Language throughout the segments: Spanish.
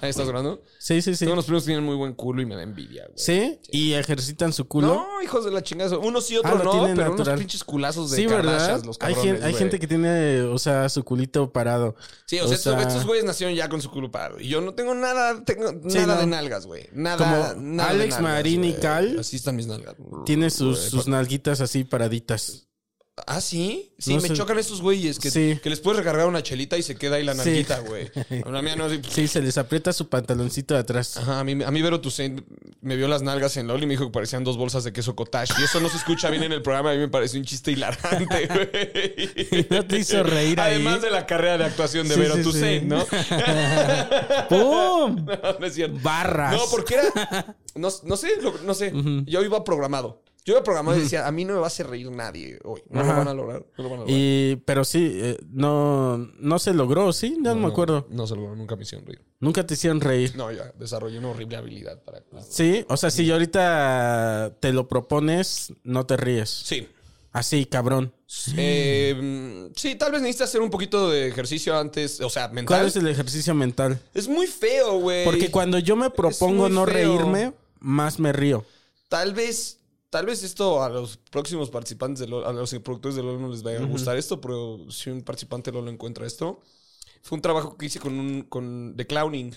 Ahí estás grabando. Sí, sí, sí. Todos los primos tienen muy buen culo y me da envidia, güey. ¿Sí? ¿Y ejercitan su culo? No, hijos de la chingada. Unos sí, otros Ah, lo no, pero natural. unos pinches culazos de Sí, ¿verdad? los hay, cabrones, hay gente que tiene, o sea, su culito parado. Sí, o sea, estos, estos güeyes nacieron ya con su culo parado. Y yo no tengo nada, tengo Sí, nada no. de nalgas, güey. Nada, Como nada de Alex nalgas, Marín y. Cal. Así están mis nalgas. Tiene sus, sus nalguitas así paraditas. ¿Ah, sí? Sí, No me sé. chocan estos güeyes que, Sí. que les puedes recargar una chelita y se queda ahí la Sí. nalguita, güey. A la mía no, así, Sí, se les aprieta su pantaloncito de atrás. Ajá, a mí, a mí Vero Toussaint me vio las nalgas en LOL y me dijo que parecían dos bolsas de queso cottage. Y eso no se escucha bien en el programa. A mí me pareció un chiste hilarante, güey. ¿No te hizo reír ahí? Además de la carrera de actuación de Sí, Vero Toussaint. ¿no? ¡Pum! no, no es cierto. Barras. No, porque era... No, no sé, no sé. Yo iba programado. Yo iba programado y decía, a mí no me va a hacer reír nadie hoy. No lo van a lograr. No lo van a lograr. Y, pero sí, eh, no, no se logró, ¿sí? No, me acuerdo. No se logró, nunca me hicieron reír. Nunca te hicieron reír. No, ya desarrollé una horrible habilidad para... Sí, o sea, si ahorita te lo propones, no te ríes. Sí. Así, cabrón. Eh, mm, sí, tal vez necesitas hacer un poquito de ejercicio antes, o sea, mental. ¿Cuál es el ejercicio mental? Es muy feo, güey. Porque cuando yo me propongo no feo. reírme, más me río. Tal vez, tal vez esto a los próximos participantes de LOL, a los productores de LOL no les vaya a gustar esto, pero si un participante de LOL encuentra esto, fue un trabajo que hice con un, con, de clowning.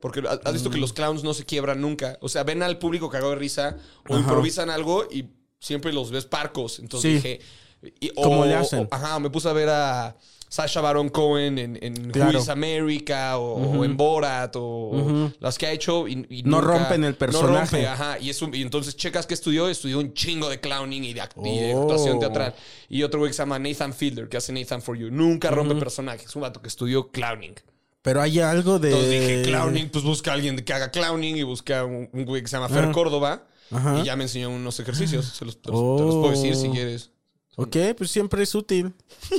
Porque ha- has visto que los clowns no se quiebran nunca. O sea, ven al público cagado de risa o Ajá. improvisan algo y siempre los ves parcos. Entonces Sí. dije... y- o- ¿Cómo le hacen? o- ajá, me puse a ver a Sasha Baron Cohen en, en Claro. Who is America o, o en Borat o, las que ha hecho y, y No nunca- rompen el No personaje. rompe, ajá. Y, es un- y entonces checas que estudió, estudió un chingo de clowning y de, act- y de Oh. actuación teatral. Y otro güey que se llama Nathan Fielder, que hace Nathan for You. Nunca rompe personajes. Es un vato que estudió clowning. Pero hay algo de. Entonces dije clowning, pues busca a alguien que haga clowning y busca un, un güey que se llama Fer Córdoba. Ajá. Y ya me enseñó unos ejercicios. Se los, te los- te los puedo decir si Oh. quieres. Ok, pues siempre es útil.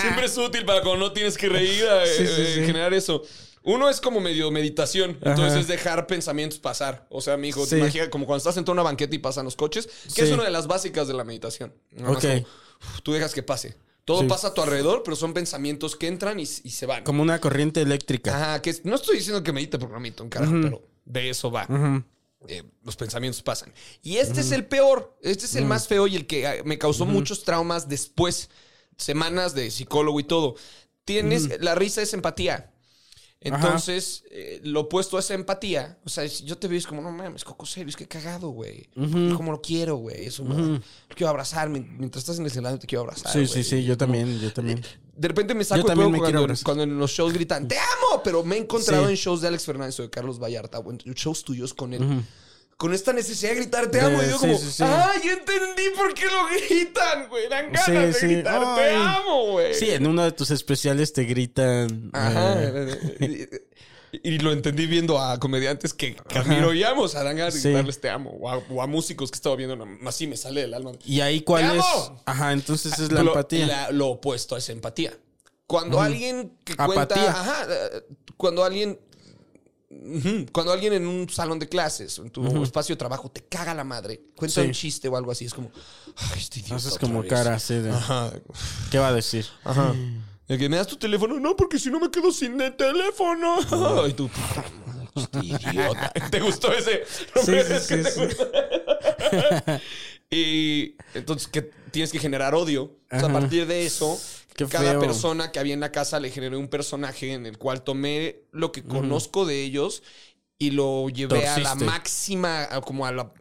Siempre es útil para cuando no tienes que reír, eh, Sí, sí, eh, sí. generar eso. Uno es como medio meditación, entonces es dejar pensamientos pasar. O sea, mi hijo, Sí. imagina como cuando estás en toda una banqueta y pasan los coches, que Sí. es una de las básicas de la meditación. Nada más Ok. como, uf, tú dejas que pase. Todo Sí. pasa a tu alrededor, pero son pensamientos que entran y, y se van. Como una corriente eléctrica. Ajá, que es- no estoy diciendo que medite porque no medito un carajo, pero de eso va. Eh, los pensamientos pasan. Y este es el peor. Este es el más feo y el que ah, me causó muchos traumas después. Semanas de psicólogo y todo. Tienes, la risa es empatía. Entonces, eh, lo opuesto a esa empatía, o sea, si yo te veo es como, no mames, Coco Serio, es que cagado, güey. Como lo quiero, güey. Eso, Lo quiero abrazar. mien- Mientras estás en el escenario te quiero abrazar. sí, sí, sí, yo también, yo también. De repente me saco también pedo cuando, cuando en los shows gritan ¡Te amo! Pero me he encontrado Sí. en shows de Alex Fernández o de Carlos Vallarta o en shows tuyos con él. Con esta necesidad de gritar ¡Te amo! De- y yo sí, como sí, sí. ¡Ay, ya entendí por qué lo gritan, güey! Dan ganas Sí, de gritar ¡Te amo, güey! Sí, en uno de tus especiales te gritan. Ajá. eh, Y, lo entendí viendo a comediantes que, que admiro y amo. O sea, dan ganas de Sí. gritarles te amo. O a, o a músicos que estaba viendo. Así me sale del alma. y ahí cuál ¡Te es. amo! Ajá, entonces es la lo, empatía. la- lo opuesto es empatía. Cuando alguien que Apatía. cuenta. Ajá, eh, cuando alguien. Cuando alguien en un salón de clases, en tu espacio de trabajo, te caga la madre, cuenta Sí. un chiste o algo así, es como, ay, este Haces como vez". cara así de... Ajá. ¿Qué va a decir? Ajá. El que me das tu teléfono, no, porque si no me quedo sin el teléfono. Ay, tú, puta madre, este idiota. ¿Te gustó ese? Sí, sí, sí, ¿Te sí. gustó? y entonces que tienes que generar odio. O sea, a partir de eso, Qué cada feo. persona que había en la casa le generé un personaje en el cual tomé lo que conozco de ellos y lo llevé a la máxima, como a la,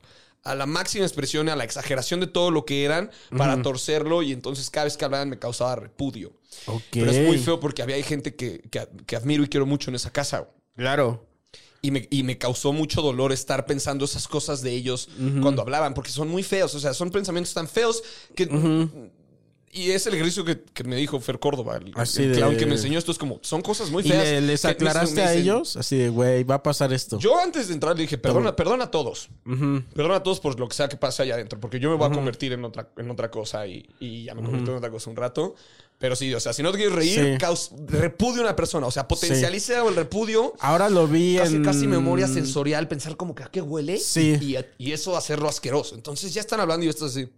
a la máxima expresión, a la exageración de todo lo que eran para torcerlo y entonces cada vez que hablaban me causaba repudio. Ok. Pero es muy feo porque había gente que, que- que admiro y quiero mucho en esa casa. Claro. Y me, y me causó mucho dolor estar pensando esas cosas de ellos cuando hablaban, porque son muy feos. O sea, son pensamientos tan feos que. Y es el ejercicio que, que me dijo Fer Córdoba, el, Así el de- clown que me enseñó esto. Es como, son cosas muy ¿Y feas. le- les aclaraste a ellos? Así de, güey, va a pasar esto. Yo antes de entrar le dije, perdona, perdona a todos. Perdona a todos por lo que sea que pase allá adentro, porque yo me voy a convertir en otra, en otra cosa y, y ya me convertí en otra cosa un rato. Pero sí, o sea, si no te quieres reír, Sí. repudio a una persona. O sea, potencializa el repudio. Ahora lo vi Casi, en... casi memoria sensorial, pensar como que a qué huele Sí. y, y eso hacerlo asqueroso. Entonces ya están hablando y esto así,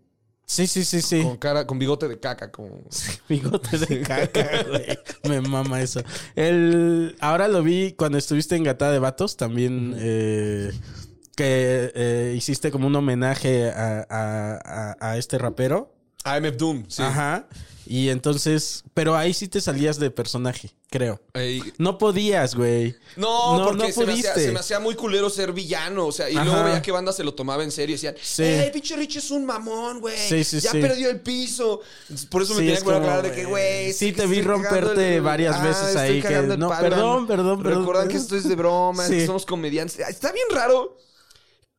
Sí, sí, sí, sí. con cara, con bigote de caca, como. Bigote de caca, güey. Me mama eso. El, ahora lo vi cuando estuviste en Gatada de Vatos, también eh, que eh, hiciste como un homenaje a, a- a- a este rapero. AMF Doom, sí. Ajá. Y entonces, pero ahí sí te salías de personaje, creo. Ey, No podías, güey. No, No, porque no se, me hacía, pudiste. se me hacía muy culero ser villano. O sea, y Ajá. luego veía que banda se lo tomaba en serio y decían, Sí. ¡Ey, pinche Rich es un mamón, güey! Sí, sí, ya perdió el piso. Por eso me tenía es que aclarar de que, güey. sí, te vi romperte varias veces estoy ahí que- no, perdón, perdón, perdón. Recuerdan que esto es de broma, Sí. que somos comediantes. Está bien raro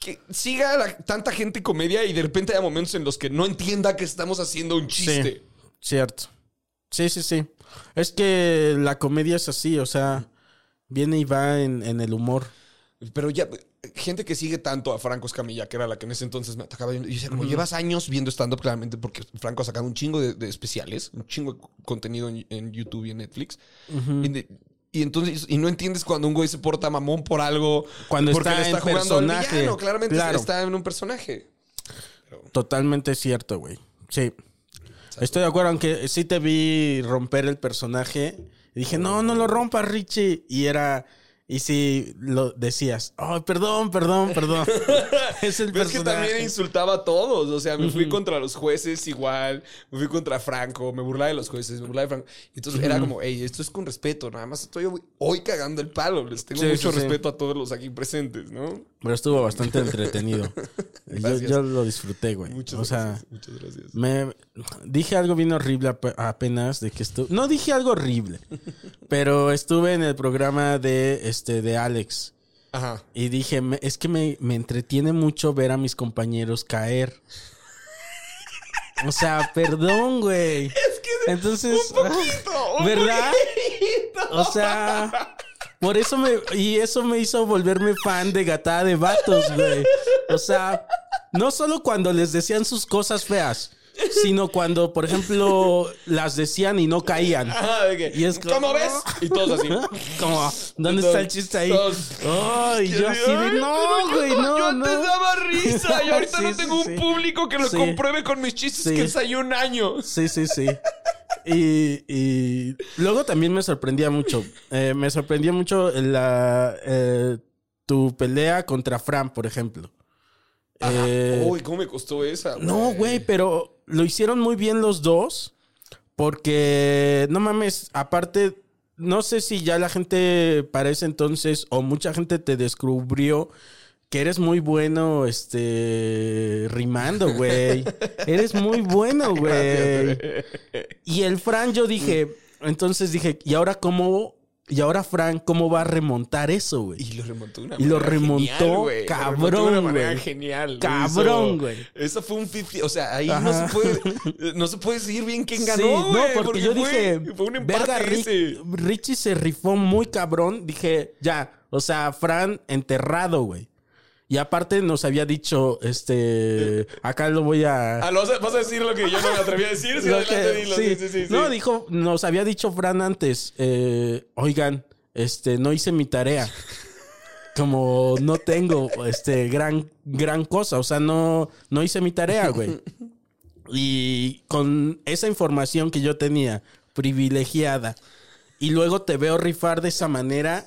que siga la- tanta gente comedia y de repente haya momentos en los que no entienda que estamos haciendo un chiste. Sí, cierto. Sí, sí, sí. Es que la comedia es así, o sea, viene y va en, en el humor. Pero ya, gente que sigue tanto a Franco Escamilla, que era la que en ese entonces me atacaba. Y decía, como llevas años viendo stand-up, claramente, porque Franco ha sacado un chingo de, de especiales, un chingo de contenido en, en YouTube y en Netflix. y, de- y entonces, y no entiendes cuando un güey se porta mamón por algo. Cuando porque está le está en jugando al personaje. villano. Claramente Claro. está en un personaje. Totalmente cierto, güey. Sí. Estoy de acuerdo, aunque sí te vi romper el personaje. Y dije, no, no lo rompas, Richie. Y era... Y sí lo decías, oh, perdón, perdón, perdón. es el Pero es que también insultaba a todos. O sea, me fui contra los jueces igual. Me fui contra Franco. Me burlaba de los jueces. Me burlaba de Franco. Entonces era como, hey, esto es con respeto. Nada más estoy hoy, cagando el palo. Les tengo Sí, mucho sí, sí. respeto a todos los aquí presentes, ¿no? Pero estuvo bastante entretenido. yo lo disfruté, güey. Muchas o sea, gracias. Muchas gracias. Me dije algo bien horrible ap- apenas de que estuve. No dije algo horrible, pero estuve en el programa de este de Alex Ajá. y dije "Me- es que me, me entretiene mucho ver a mis compañeros caer. O sea, perdón, güey. Es que entonces, un ¿verdad? O sea, por eso me y eso me hizo volverme fan de Gatada de Vatos, güey. O sea, no solo cuando les decían sus cosas feas, sino cuando, por ejemplo, las decían y no caían. Ajá, que, Y es como- ¿Cómo ves? Y todos así. Como, ¿dónde Todos- está el chiste ahí? todos- Ay, yo así de, no, güey, no, Yo no. antes daba risa y ahorita Sí, no tengo sí. un público que lo compruebe con mis chistes que ensayé un año. Sí, sí, sí. Y, y luego también me sorprendía mucho. Eh, me sorprendía mucho la, eh, tu pelea contra Fran, por ejemplo. Eh, Uy, ¿cómo me costó esa? no, güey, pero lo hicieron muy bien los dos. Porque, no mames, aparte, no sé si ya la gente para ese entonces o mucha gente te descubrió que eres muy bueno, este, rimando, güey. eres muy bueno, güey. Y el Fran, yo dije, entonces dije, ¿y ahora cómo? Y ahora Fran, ¿cómo va a remontar eso, güey? Y lo remontó una Y lo remontó, genial, güey. Lo cabrón, remontó de una manera güey. genial. Cabrón, güey. Eso fue un 50. O sea, ahí no se puede. No se puede seguir bien quién ganó. Sí, no, güey, porque, yo fue- dije, Fue un empate verga, ese. Richie se rifó muy cabrón. Dije, ya, o sea, Fran enterrado, güey. Y aparte nos había dicho, este, acá lo voy a... Ah, ¿lo vas a, decir lo que yo no me atreví a decir. Adelante, que- dilo. sí. Sí, sí, No, dijo, nos había dicho Fran antes, eh, oigan, este, no hice mi tarea. como no tengo este gran gran cosa, o sea, no no hice mi tarea, güey. Y con esa información que yo tenía privilegiada y luego te veo rifar de esa manera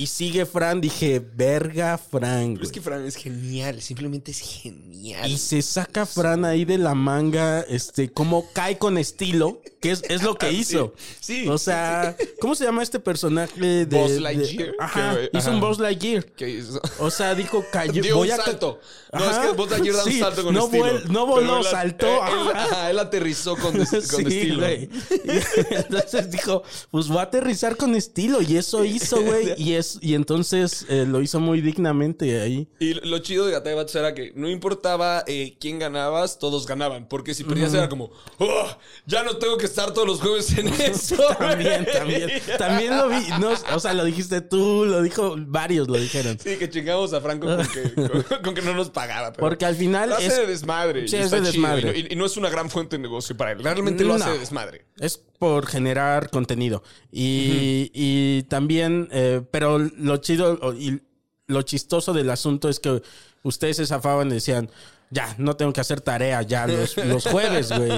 y sigue Fran, dije, verga Fran. Es que Fran es genial, simplemente es genial. Y se saca Fran ahí de la manga, este, como cae con estilo, que es, es lo que hizo. sí, O sea, ¿cómo se llama este personaje de. De- Lightyear, Ajá, que- hizo ajá. un Buzz Lightyear. ¿Qué hizo? O sea, dijo, cayó. Dio voy un a salto. No, es que Buzz Lightyear da un Sí, salto con no estilo. no voló, él- saltó. Él, ajá, él aterrizó con, con Sí, estilo. güey. Entonces dijo, pues voy a aterrizar con estilo. Y eso hizo, güey. Y, es, y entonces eh, lo hizo muy dignamente ahí. Y lo chido de Gata de Vatos era que no importaba eh, quién ganabas, todos ganaban. Porque si perdías era como, "Oh, ya no tengo que estar todos los jueves en eso. También, güey". también. También lo vi. No, o sea, lo dijiste tú, lo dijo varios, lo dijeron. Sí, que chingamos a Franco con que, con, con que no nos pagaba. pero Porque al final Lo hace es- de desmadre. Sí, y es de desmadre. Y no, y no es una gran fuente de negocio para él. Realmente lo hace de desmadre. Es por generar contenido. Y, y también, eh, pero lo chido y lo chistoso del asunto es que ustedes se zafaban y decían, ya, no tengo que hacer tarea ya los, los jueves, güey.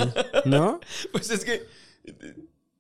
¿No? Pues es que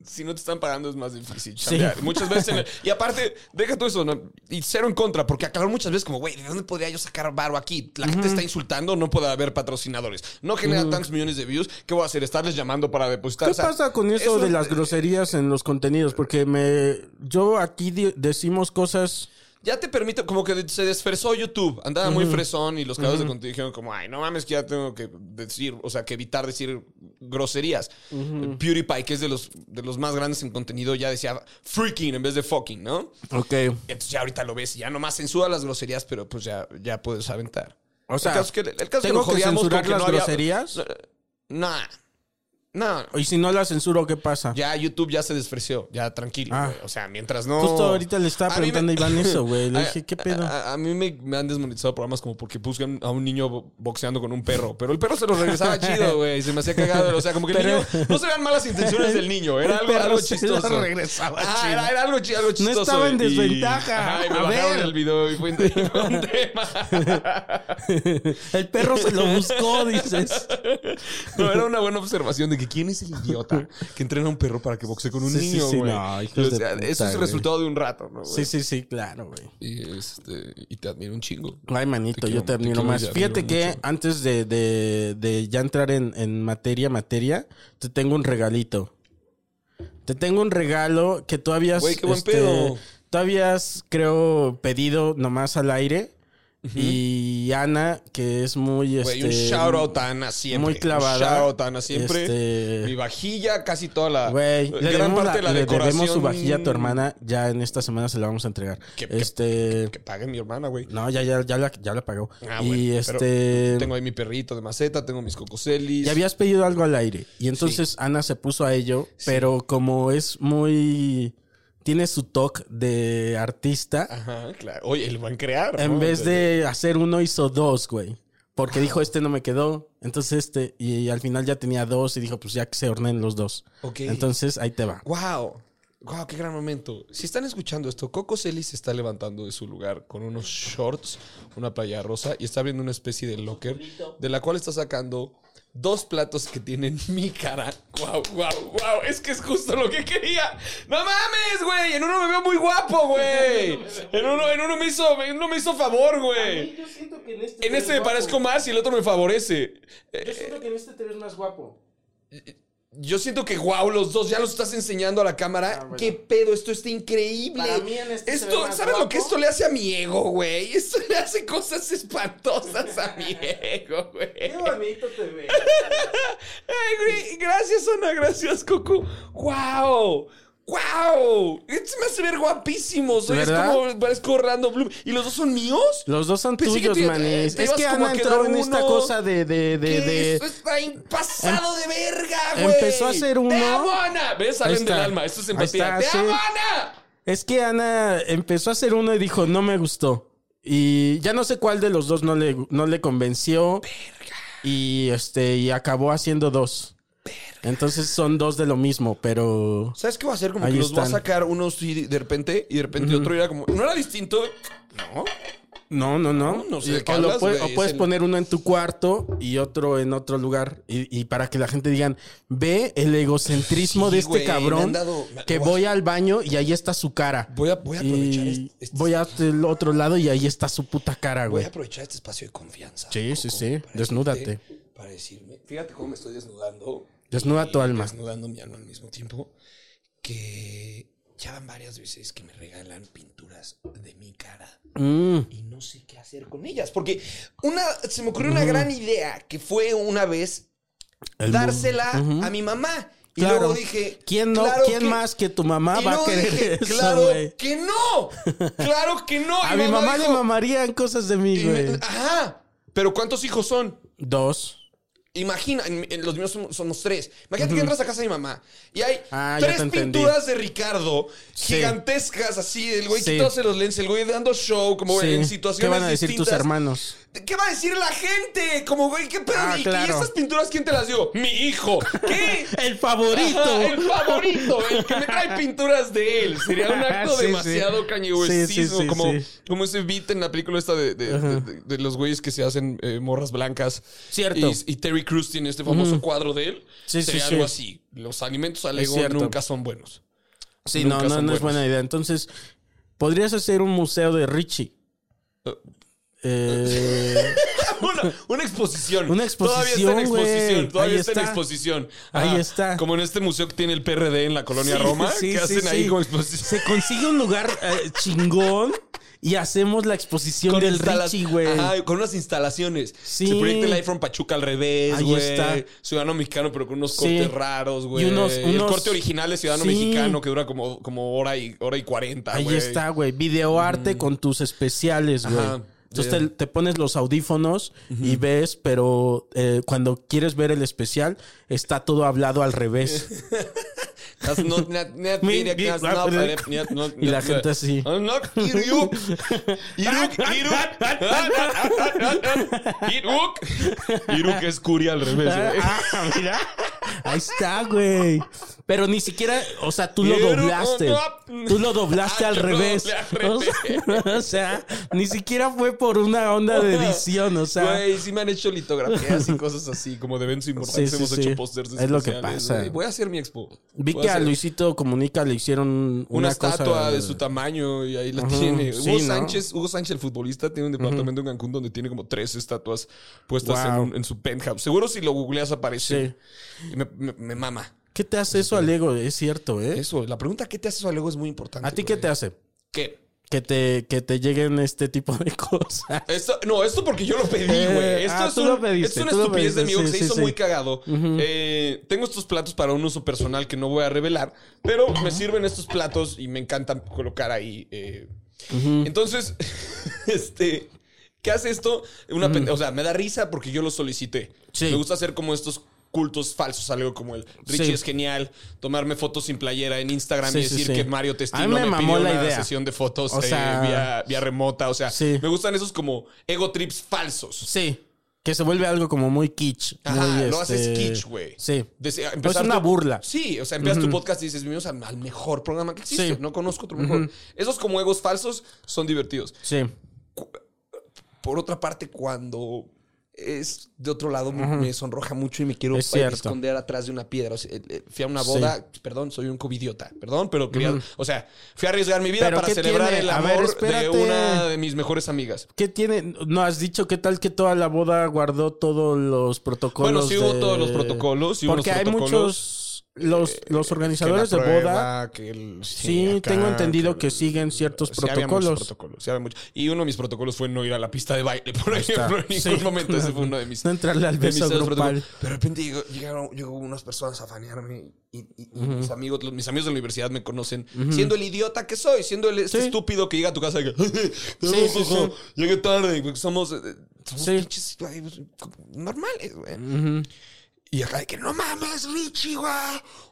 si no te están pagando es más difícil. chambear. Muchas veces. el- y aparte, deja todo eso. ¿no? Y cero en contra, porque aclarar muchas veces como, güey, ¿de dónde podría yo sacar varo aquí? La gente está insultando, no puede haber patrocinadores. No genera tantos millones de views. ¿Qué voy a hacer? Estarles llamando para depositar. ¿Qué O sea, pasa con eso, de las groserías en los contenidos? Porque me, yo aquí decimos cosas... Ya te permite, como que se desfresó YouTube. Andaba muy fresón y los creadores de contenido dijeron como, ay, no mames, que ya tengo que decir, o sea, que evitar decir groserías. PewDiePie, que es de los, de los más grandes en contenido, ya decía freaking en vez de fucking, ¿no? Ok. Entonces ya ahorita lo ves y ya nomás censura las groserías, pero pues ya, ya puedes aventar. O sea, el caso es que, el caso que ¿tengo que censurar que las no había- groserías? Nah. No. Y si no la censuro, ¿qué pasa? Ya YouTube ya se desfreció, ya tranquilo. Ah. O sea, mientras no. Justo ahorita le estaba A preguntando a Iván eso, güey. Le A- dije, ¿qué pedo? A, a mí me, me han desmonetizado programas como porque buscan a un niño bo- boxeando con un perro. Pero el perro se lo regresaba chido, güey. Se me hacía cagado. O sea, como que el Pero- niño. No se vean malas intenciones del niño. Era El algo, algo se lo chistoso. regresaba Ah, chido. era, era algo, algo chistoso. estaba en desventaja. Y me A bajaron ver. el video y fue un, te- fue un tema. El perro se lo buscó, dices. No, era una buena observación de que quién es el idiota que entrena a un perro para que boxee con un Sí, niño, sí, güey. no, hijos O de sea, puta, eso es el resultado de un rato, ¿no? Sí, güey? sí, sí, claro, güey. Y, este, y te admiro un chingo. Ay, manito, Te yo quiero- te admiro más. Fíjate que antes de, de- de ya entrar en, en materia, materia, te tengo un regalito. Te tengo un regalo que tú habías. Güey, qué buen este, pedo. Tú habías, creo, pedido nomás al aire. Y Ana, que es muy. Güey, este, un shout out a Ana siempre. muy clavada. Un shout out a Ana siempre. Este- Mi vajilla, casi toda la. Güey, gran debemos, parte la- de la le decoración. debemos su vajilla a tu hermana. Ya en esta semana se la vamos a entregar. Que- este. Que pague mi hermana, güey. no, ya, ya, ya, la, ya la pagó. Ah, y bueno, este. Tengo ahí mi perrito de maceta, tengo mis cocoselis. Y habías pedido algo al aire. Y entonces Ana se puso a ello, pero como es muy. Tiene su toque de artista. Ajá, claro. Oye, el van a crear. En ¿no? vez de hacer uno, hizo dos, güey. Porque dijo, este no me quedó. Entonces este. Y al final ya tenía dos y dijo, pues ya que se ornen los dos. Ok. Entonces ahí te va. Wow. Wow, qué gran momento. Si están escuchando esto, Coco Celis se está levantando de su lugar con unos shorts, una playa rosa y está abriendo una especie de locker de la cual está sacando dos platos que tienen mi cara. Wow, wow, wow. Es que es justo lo que quería. No mames, güey. En uno me veo muy guapo, güey. En uno, en uno me hizo, en uno me hizo favor, güey. En este me parezco más y el otro me favorece. Eh, siento que en este te ves más guapo. Yo siento que, wow, los dos ya los estás enseñando a la cámara. Ah, bueno. ¿Qué pedo? Esto está increíble. Para mí en este esto, ¿sabes lo que esto le hace a mi ego, güey? Esto le hace cosas espantosas a mi ego, güey. bonito te ves. Ay, güey, gracias, Ana, gracias, Coco. ¡Wow! ¡Wow! Este me hace ver guapísimo. Soy, es como, parezco Orlando Bloom. ¿Y los dos son míos? Los dos son Pensé tuyos, manes. Es que entró quedar en esta cosa de... de, de, de- Esto está pasado de verga, güey. empezó a hacer uno. ¡Te amo, Ana! ¿Ves? Salen del alma. Esto es empatía. ¡Te amo, sí. Ana! Es que Ana empezó a hacer uno y dijo, no me gustó. Y ya no sé cuál de los dos no le, no le convenció. Y este, y acabó haciendo dos. Entonces son dos de lo mismo, pero. ¿Sabes qué va a hacer? Como que los va a sacar unos sí, de repente y de repente otro era como. ¿No era distinto? No. No, no, no. Sé o, lo hablas, puede- güey, o puedes el- poner uno en tu cuarto y otro en otro lugar. Y, y para que la gente digan, ve el egocentrismo Sí, de este cabrón dado- que voy voy al baño y ahí está su cara. Voy a- voy a aprovechar Y este- este- Voy al otro lado y ahí está su puta cara, Voy güey. a aprovechar este espacio de confianza. Sí, sí, sí. Desnúdate. Para decirme. Fíjate cómo me estoy desnudando. Desnuda y tu alma. Desnudando mi alma al mismo tiempo. Que ya van varias veces que me regalan pinturas de mi cara. Mm, y no sé qué hacer con ellas. Porque una, se me ocurrió una gran idea que fue una vez El dársela a mi mamá. Y Claro. luego dije. ¿Quién no? claro ¿Quién que- más que tu mamá y va a querer dije, eso, Claro güey? que no. Claro que no. A mi mamá le dijo- mamarían cosas de mí, me- güey. Ajá. Pero ¿cuántos hijos son? Dos. Imagina, en- en los míos somos, somos tres. Imagínate que entras a casa de mi mamá y hay Ah, ya tres te entendí. pinturas de Ricardo Sí. gigantescas, así, el güey Sí. quitándose los lentes, el güey dando show, como Sí. en situaciones ¿Qué van a decir tus distintas. hermanos? ¿Qué va a decir la gente? Como, güey, ¿qué pedo? Ah, ¿Y, esas pinturas quién te las dio? Mi hijo. ¿Qué? El favorito. Ajá, el favorito, el que me trae pinturas de él. Sería un acto Sí, demasiado. Sí, como, como ese beat en la película esta de, de- de- de- de los güeyes que se hacen eh, morras blancas. Cierto. Y, y Terry Crews tiene este famoso cuadro de él. Sería algo así. Los alimentos al ego nunca son buenos. Sí, Nunca no, no, no es buena idea. Entonces, podrías hacer un museo de Richie. Eh, Una, una exposición. Una Todavía está en exposición, exposición. Todavía está, en exposición. Ahí está. Como en este museo que tiene el PRD en la colonia sí, Roma. sí, que sí, hacen ahí como exposición. Se consigue un lugar eh, chingón y hacemos la exposición del instala- Richie, güey. Ajá, con unas instalaciones. Sí. Se proyecta el iPhone Pachuca al revés, Ahí güey. está. Ciudadano mexicano, pero con unos Sí. cortes raros, güey. Y unos- el corte original es Ciudadano Sí. Mexicano, que dura como, como hora y hora y cuarenta, Ahí güey. está, güey. Videoarte con tus especiales, güey. Entonces te pones los audífonos y ves, pero eh, cuando quieres ver el especial, está todo hablado al revés. Das not- not- net- net- not- Y la gente así. I'm not Iruk. Iruk, Iruk. Iruk. Iruk es Curia al revés, güey. ah, mira. Ahí está, güey. Pero ni siquiera, o sea, tú lo doblaste. no. Tú lo doblaste Ah, al lo revés. O sea, o sea, ni siquiera fue por una onda de edición, o sea. Güey, sí me han hecho litografías y cosas así, como de eventos importantes. Sí, sí, Hemos sí. hecho pósters Es lo que pasa. Voy a hacer mi expo. Vi que a Luisito Comunica le hicieron Una, una, estatua cosa- de su tamaño y ahí la tiene. sí, Hugo ¿no? Sánchez, Hugo Sánchez, el futbolista, tiene un departamento en Cancún donde tiene como tres estatuas puestas en, Wow. un- en su penthouse. Seguro si lo googleas aparece. Sí. Y me, me- me mama. ¿Qué te hace eso al ego? Es cierto, ¿eh? Eso, la pregunta ¿qué te hace eso al ego es muy importante. ¿A ti qué te hace? ¿Qué? Que te, que te lleguen este tipo de cosas. Esto, no, esto porque yo lo pedí, Eh, güey. Esto, ah, es un- lo pediste, esto es una estupidez de mí que sí, se sí, hizo sí. muy cagado. Eh, tengo estos platos para un uso personal que no voy a revelar, pero me sirven estos platos y me encantan colocar ahí. eh. Entonces, este. ¿Qué hace esto? Una O sea, me da risa porque yo lo solicité. Me gusta hacer como estos cultos falsos, algo como el Richie Sí. es genial, tomarme fotos sin playera en Instagram Sí, y decir sí. que Mario Testino me me, pidió la una idea. sesión de fotos O eh, sea- vía, vía remota. O sea, me gustan esos como ego trips falsos. Sí. Que se vuelve algo como muy kitsch. Ajá, muy, lo haces este, kitsch, güey. Sí. Dese- es una tu- burla. Sí, o sea, empiezas tu podcast y dices, vimos al, al mejor programa que existe. Sí. No conozco otro mejor. Esos como egos falsos son divertidos. Sí. Por otra parte, cuando es de otro lado, me- me sonroja mucho y me quiero Es esconder atrás de una piedra. O sea, eh, eh, fui a una Sí. boda, perdón, soy un covidiota, perdón, pero quería, o sea, fui a arriesgar mi vida ¿Pero para celebrar tiene? el amor ver, de una de mis mejores amigas. ¿Qué tiene? ¿No has dicho qué tal que toda la boda guardó todos los protocolos? Bueno, sí hubo de- todos los protocolos, sí hubo Porque los hay muchos. Los, los Que organizadores de boda. prueba, que el- Sí, acá, tengo entendido que siguen ciertos Sí, protocolos. sí. Y uno de mis protocolos fue no ir a la pista de baile, por ejemplo. En ningún momento ese fue uno de mis. No entrarle al de beso celos grupal. Pero de repente llegó- llegaron, llegó unas personas a fanearme y, y- y mis amigos, los- mis amigos de la universidad me conocen siendo el idiota que soy, siendo el este estúpido que llega a tu casa y que Sí, llegué tarde, porque somos, eh, somos güey, normales, güey. Y acá de que no mames, Richie, güey.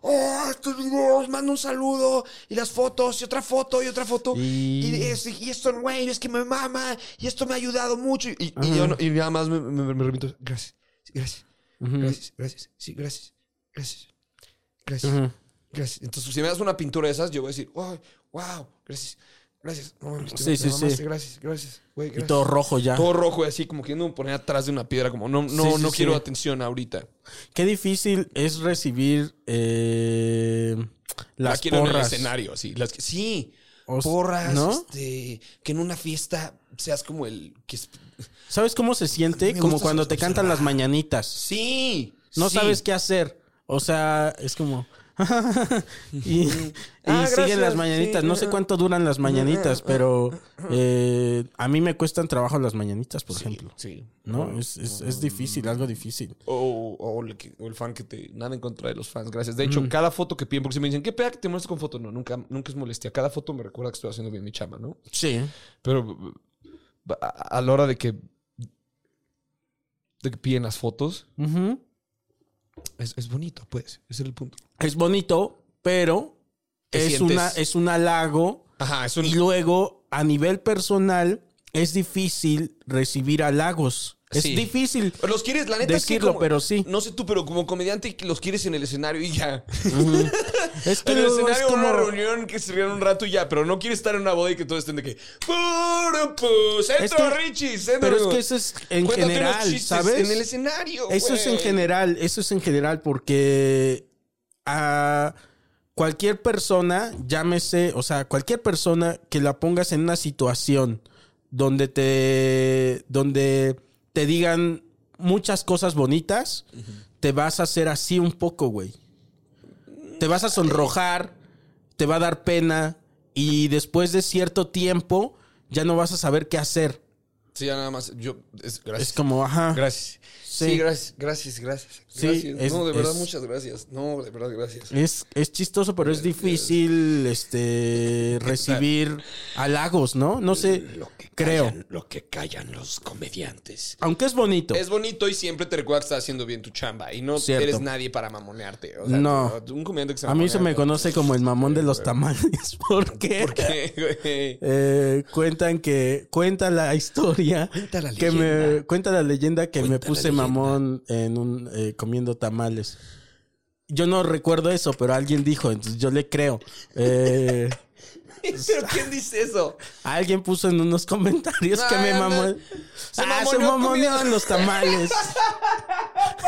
Oh, videos, mando un saludo. Y las fotos, y otra foto, y otra foto. Y- Y, es- y esto, güey, es que me mama. Y esto me ha ayudado mucho. Y, y yo no- y nada más me, me, me remito. Gracias, gracias. Gracias, gracias, sí, gracias. gracias, gracias, gracias. Entonces, si me das una pintura de esas, yo voy a decir, wow, wow, gracias, gracias. No, mames, Sí, sí, mamaste, sí. Gracias, gracias, güey, Y todo rojo ya. Todo rojo, y así como queriendo poner atrás de una piedra, como no, no, Sí, sí, no sí. quiero atención ahorita. Qué difícil es recibir eh, La las quiero en el porras. escenario, así. Las que, sí, porras, ¿no? este, que en una fiesta seas como el que es- ¿Sabes cómo se siente? Como cuando te observar. cantan las mañanitas. Sí. No sí. sabes qué hacer. O sea, es como... y y Ah, siguen las mañanitas. sí. No sé cuánto duran las mañanitas, pero eh, a mí me cuestan trabajo las mañanitas, por ejemplo. Sí. ¿No? Es, es, es difícil, algo difícil. O, o el, que- o el fan que te. Nada en contra de los fans, gracias. De hecho, cada foto que piden, porque si me dicen, ¿qué pega que te muestres con foto? No, nunca, nunca es molestia. Cada foto me recuerda que estoy haciendo bien mi chamba, ¿no? Sí. Pero a, a la hora de que. de que piden las fotos, es, es bonito, pues. Ese es el punto. Es bonito, pero ¿Qué es, sientes? una, es un halago. Ajá, es un. Y luego, a nivel personal, es difícil recibir halagos. Es Sí. difícil. Los quieres, la neta es que Decirlo, como- pero sí. No sé tú, pero como comediante los quieres en el escenario y ya. Es que en el escenario es una reunión que se rían un rato y ya, pero no quieres estar en una boda y que todos estén de que puro pu, centro Es que- Richie, centro. Pero es que eso es en Cuéntate general, ¿sabes? En el escenario. Eso es en general, eso es en general, porque a cualquier persona, llámese, o sea, cualquier persona que la pongas en una situación donde te, donde te digan muchas cosas bonitas, te vas a hacer así un poco, güey. Te vas a sonrojar, te va a dar pena y después de cierto tiempo ya no vas a saber qué hacer. Sí, ya nada más. Yo, es, gracias. Es como, ajá. Gracias. Sí. Sí. gracias, gracias, gracias. Sí, gracias. es- no, de verdad, es- muchas gracias. No, de verdad, gracias. Es, es chistoso, pero es difícil este recibir halagos, ¿no? No sé, creo. Callan, lo que callan los comediantes. Aunque es bonito. Es bonito y siempre te recuerda que estás haciendo bien tu chamba. Y no Cierto. eres nadie para mamonearte. O sea, No. Un comediante que se A mí se me conoce como el mamón de los tamales. ¿Por qué? ¿Por qué, güey? Eh, cuentan que cuenta la historia Cuenta la que me leyenda. cuenta la leyenda que me Cuenta puse leyenda. En un eh, comiendo tamales. Yo no recuerdo eso, pero alguien dijo, entonces yo le creo. Eh, ¿Pero quién dice eso? alguien puso en unos comentarios que me mamó. no. Se ah, se los tamales.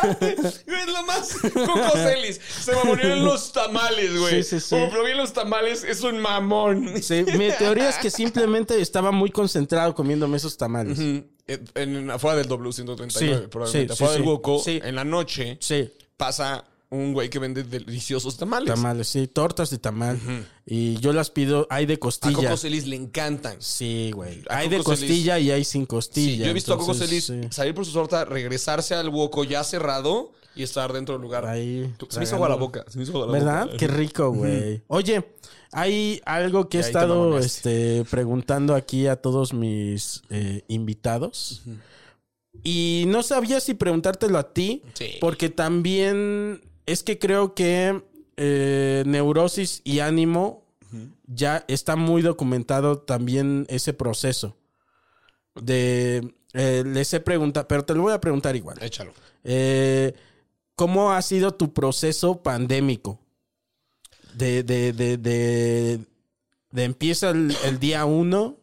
Es lo más Coco Celis. Se mamoneó en los tamales, güey. Sí, sí, sí. Como probé los tamales, es un mamón. Sí, mi teoría es que simplemente estaba muy concentrado comiéndome esos tamales. En, en- afuera del W139, Sí, probablemente. sí, afuera sí, del. Woco, en la noche, pasa un güey que vende deliciosos tamales. tamales, sí, tortas de tamal. Y yo las pido, hay de A costilla. Coco Celis le encantan. Sí, güey. A Hay de Celis- costilla y hay sin costilla. Sí, yo he visto a Coco Celis salir por su torta, regresarse al Woco ya cerrado y estar dentro del lugar. Ahí, se me hizo agua la boca. Se me hizo agua la ¿Verdad? boca. Qué rico, güey. Oye, hay algo que he estado este, preguntando aquí a todos mis eh, invitados. Y no sabía si preguntártelo a ti, Sí. porque también es que creo que eh, neurosis y ánimo ya está muy documentado también ese proceso. De eh, les he preguntado, pero te lo voy a preguntar igual. Échalo. Eh, ¿Cómo ha sido tu proceso pandémico? De, de, de, de, de empieza el, el día uno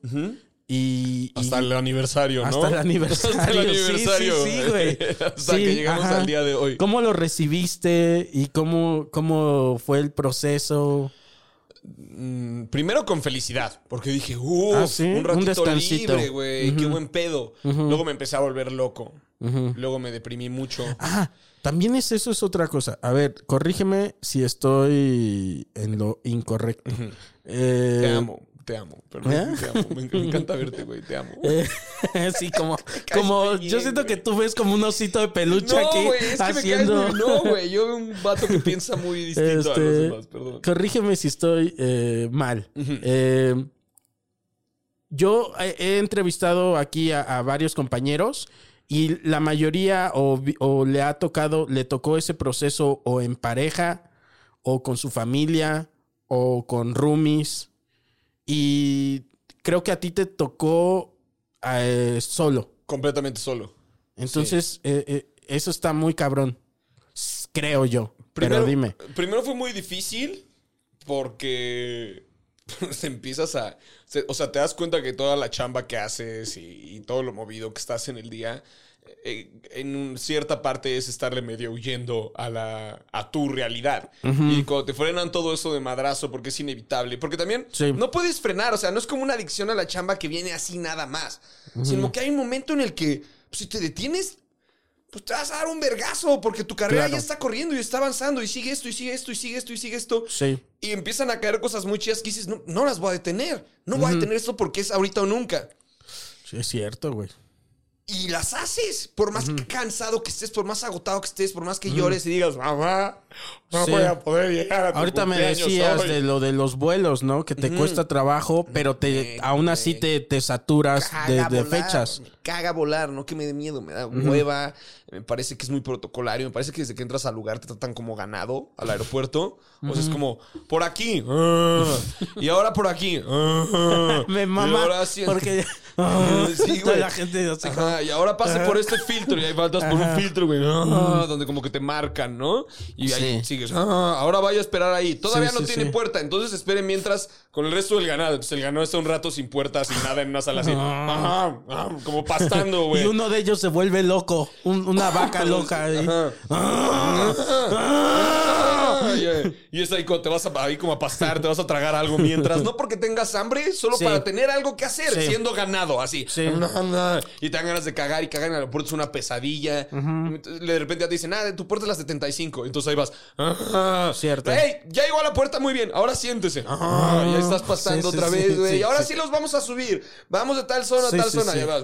y, y- Hasta el aniversario, ¿no? hasta el aniversario. Hasta el Sí, sí, aniversario. sí, güey. Hasta Sí, que llegamos ajá. al día de hoy. ¿Cómo lo recibiste y cómo, cómo fue el proceso? Mm, primero con felicidad, porque dije, uff, Ah, sí, un un ratito descansito. libre, güey, qué buen pedo. Luego me empecé a volver loco. Luego me deprimí mucho. Ah, también es eso, es otra cosa. A ver, corrígeme si estoy en lo incorrecto. Eh, Te amo, te amo. Perdón, ¿Eh? te amo. Me, me encanta verte, güey, te amo. Eh, sí, como, como bien, yo siento güey. que tú ves como un osito de peluche No, aquí güey, es que haciendo. muy... No, güey, yo veo un vato que piensa muy distinto a los Este, demás, perdón. corrígeme si estoy eh, mal. Eh, yo he, he entrevistado aquí a, a varios compañeros y la mayoría o, o le ha tocado, le tocó ese proceso o en pareja o con su familia o con roomies y creo que a ti te tocó eh, solo. Completamente solo. Entonces, eh, eh, eso está muy cabrón. Creo yo. Pero dime. Primero fue muy difícil porque empiezas a... O sea, te das cuenta que toda la chamba que haces y, y todo lo movido que estás en el día, eh, en un- cierta parte es estarle medio huyendo a, la, a tu realidad. Y cuando te frenan todo eso de madrazo porque es inevitable, porque también Sí. no puedes frenar, o sea, no es como una adicción a la chamba que viene así nada más, sino que hay un momento en el que pues, si te detienes pues te vas a dar un vergazo porque tu carrera Claro. ya está corriendo y está avanzando y sigue esto y sigue esto y sigue esto y sigue esto. Sí. Y empiezan a caer cosas muy chidas que dices, no, no las voy a detener. No voy a detener esto porque es ahorita o nunca. Sí, es cierto, güey. Y las haces, por más cansado que estés, por más agotado que estés, por más que llores y digas, mamá, no Sí. voy a poder llegar a tu Ahorita me decías hoy". de lo de los vuelos, ¿no? Que te cuesta trabajo, pero te Me- aún así me te, te saturas de, fechas. Me caga volar, no que me dé miedo, me da hueva. Me parece que es muy protocolario. Me parece que desde que entras al lugar te tratan como ganado al aeropuerto. O sea, es como, por aquí. ah, y ahora por aquí. ah, Me mama ahora sí- porque Sí, güey. la gente así como- Ajá, y ahora pase por este filtro y ahí faltas por un filtro, güey. ah, donde como que te marcan, ¿no? Y ahí Sí. sigues. ah, ahora vaya a esperar ahí. Todavía Sí, no sí, tiene sí. puerta. Entonces esperen mientras con el resto del ganado. Entonces el ganado está un rato sin puerta, sin nada, en una sala así. Ajá, ah, como pastando, güey. y uno de ellos se vuelve loco, un- una vaca loca. ahí. Ajá. Ah, y- Y es ahí cuando te vas a, ahí como a pastar, te vas a tragar algo mientras. No porque tengas hambre, solo Sí. para tener algo que hacer, Sí. siendo ganado, así. Sí. Y te dan ganas de cagar y cagar en el aeropuerto es una pesadilla. Entonces, De repente ya te dicen, ah, tu puerta es las 75. Entonces ahí vas. Ajá. Cierto. Hey, ya llegó a la puerta muy bien. Ahora siéntese. Ajá. Y ahí estás pasando otra vez, güey. y ahora sí. los vamos a subir. Vamos de tal zona a tal zona. Y vas.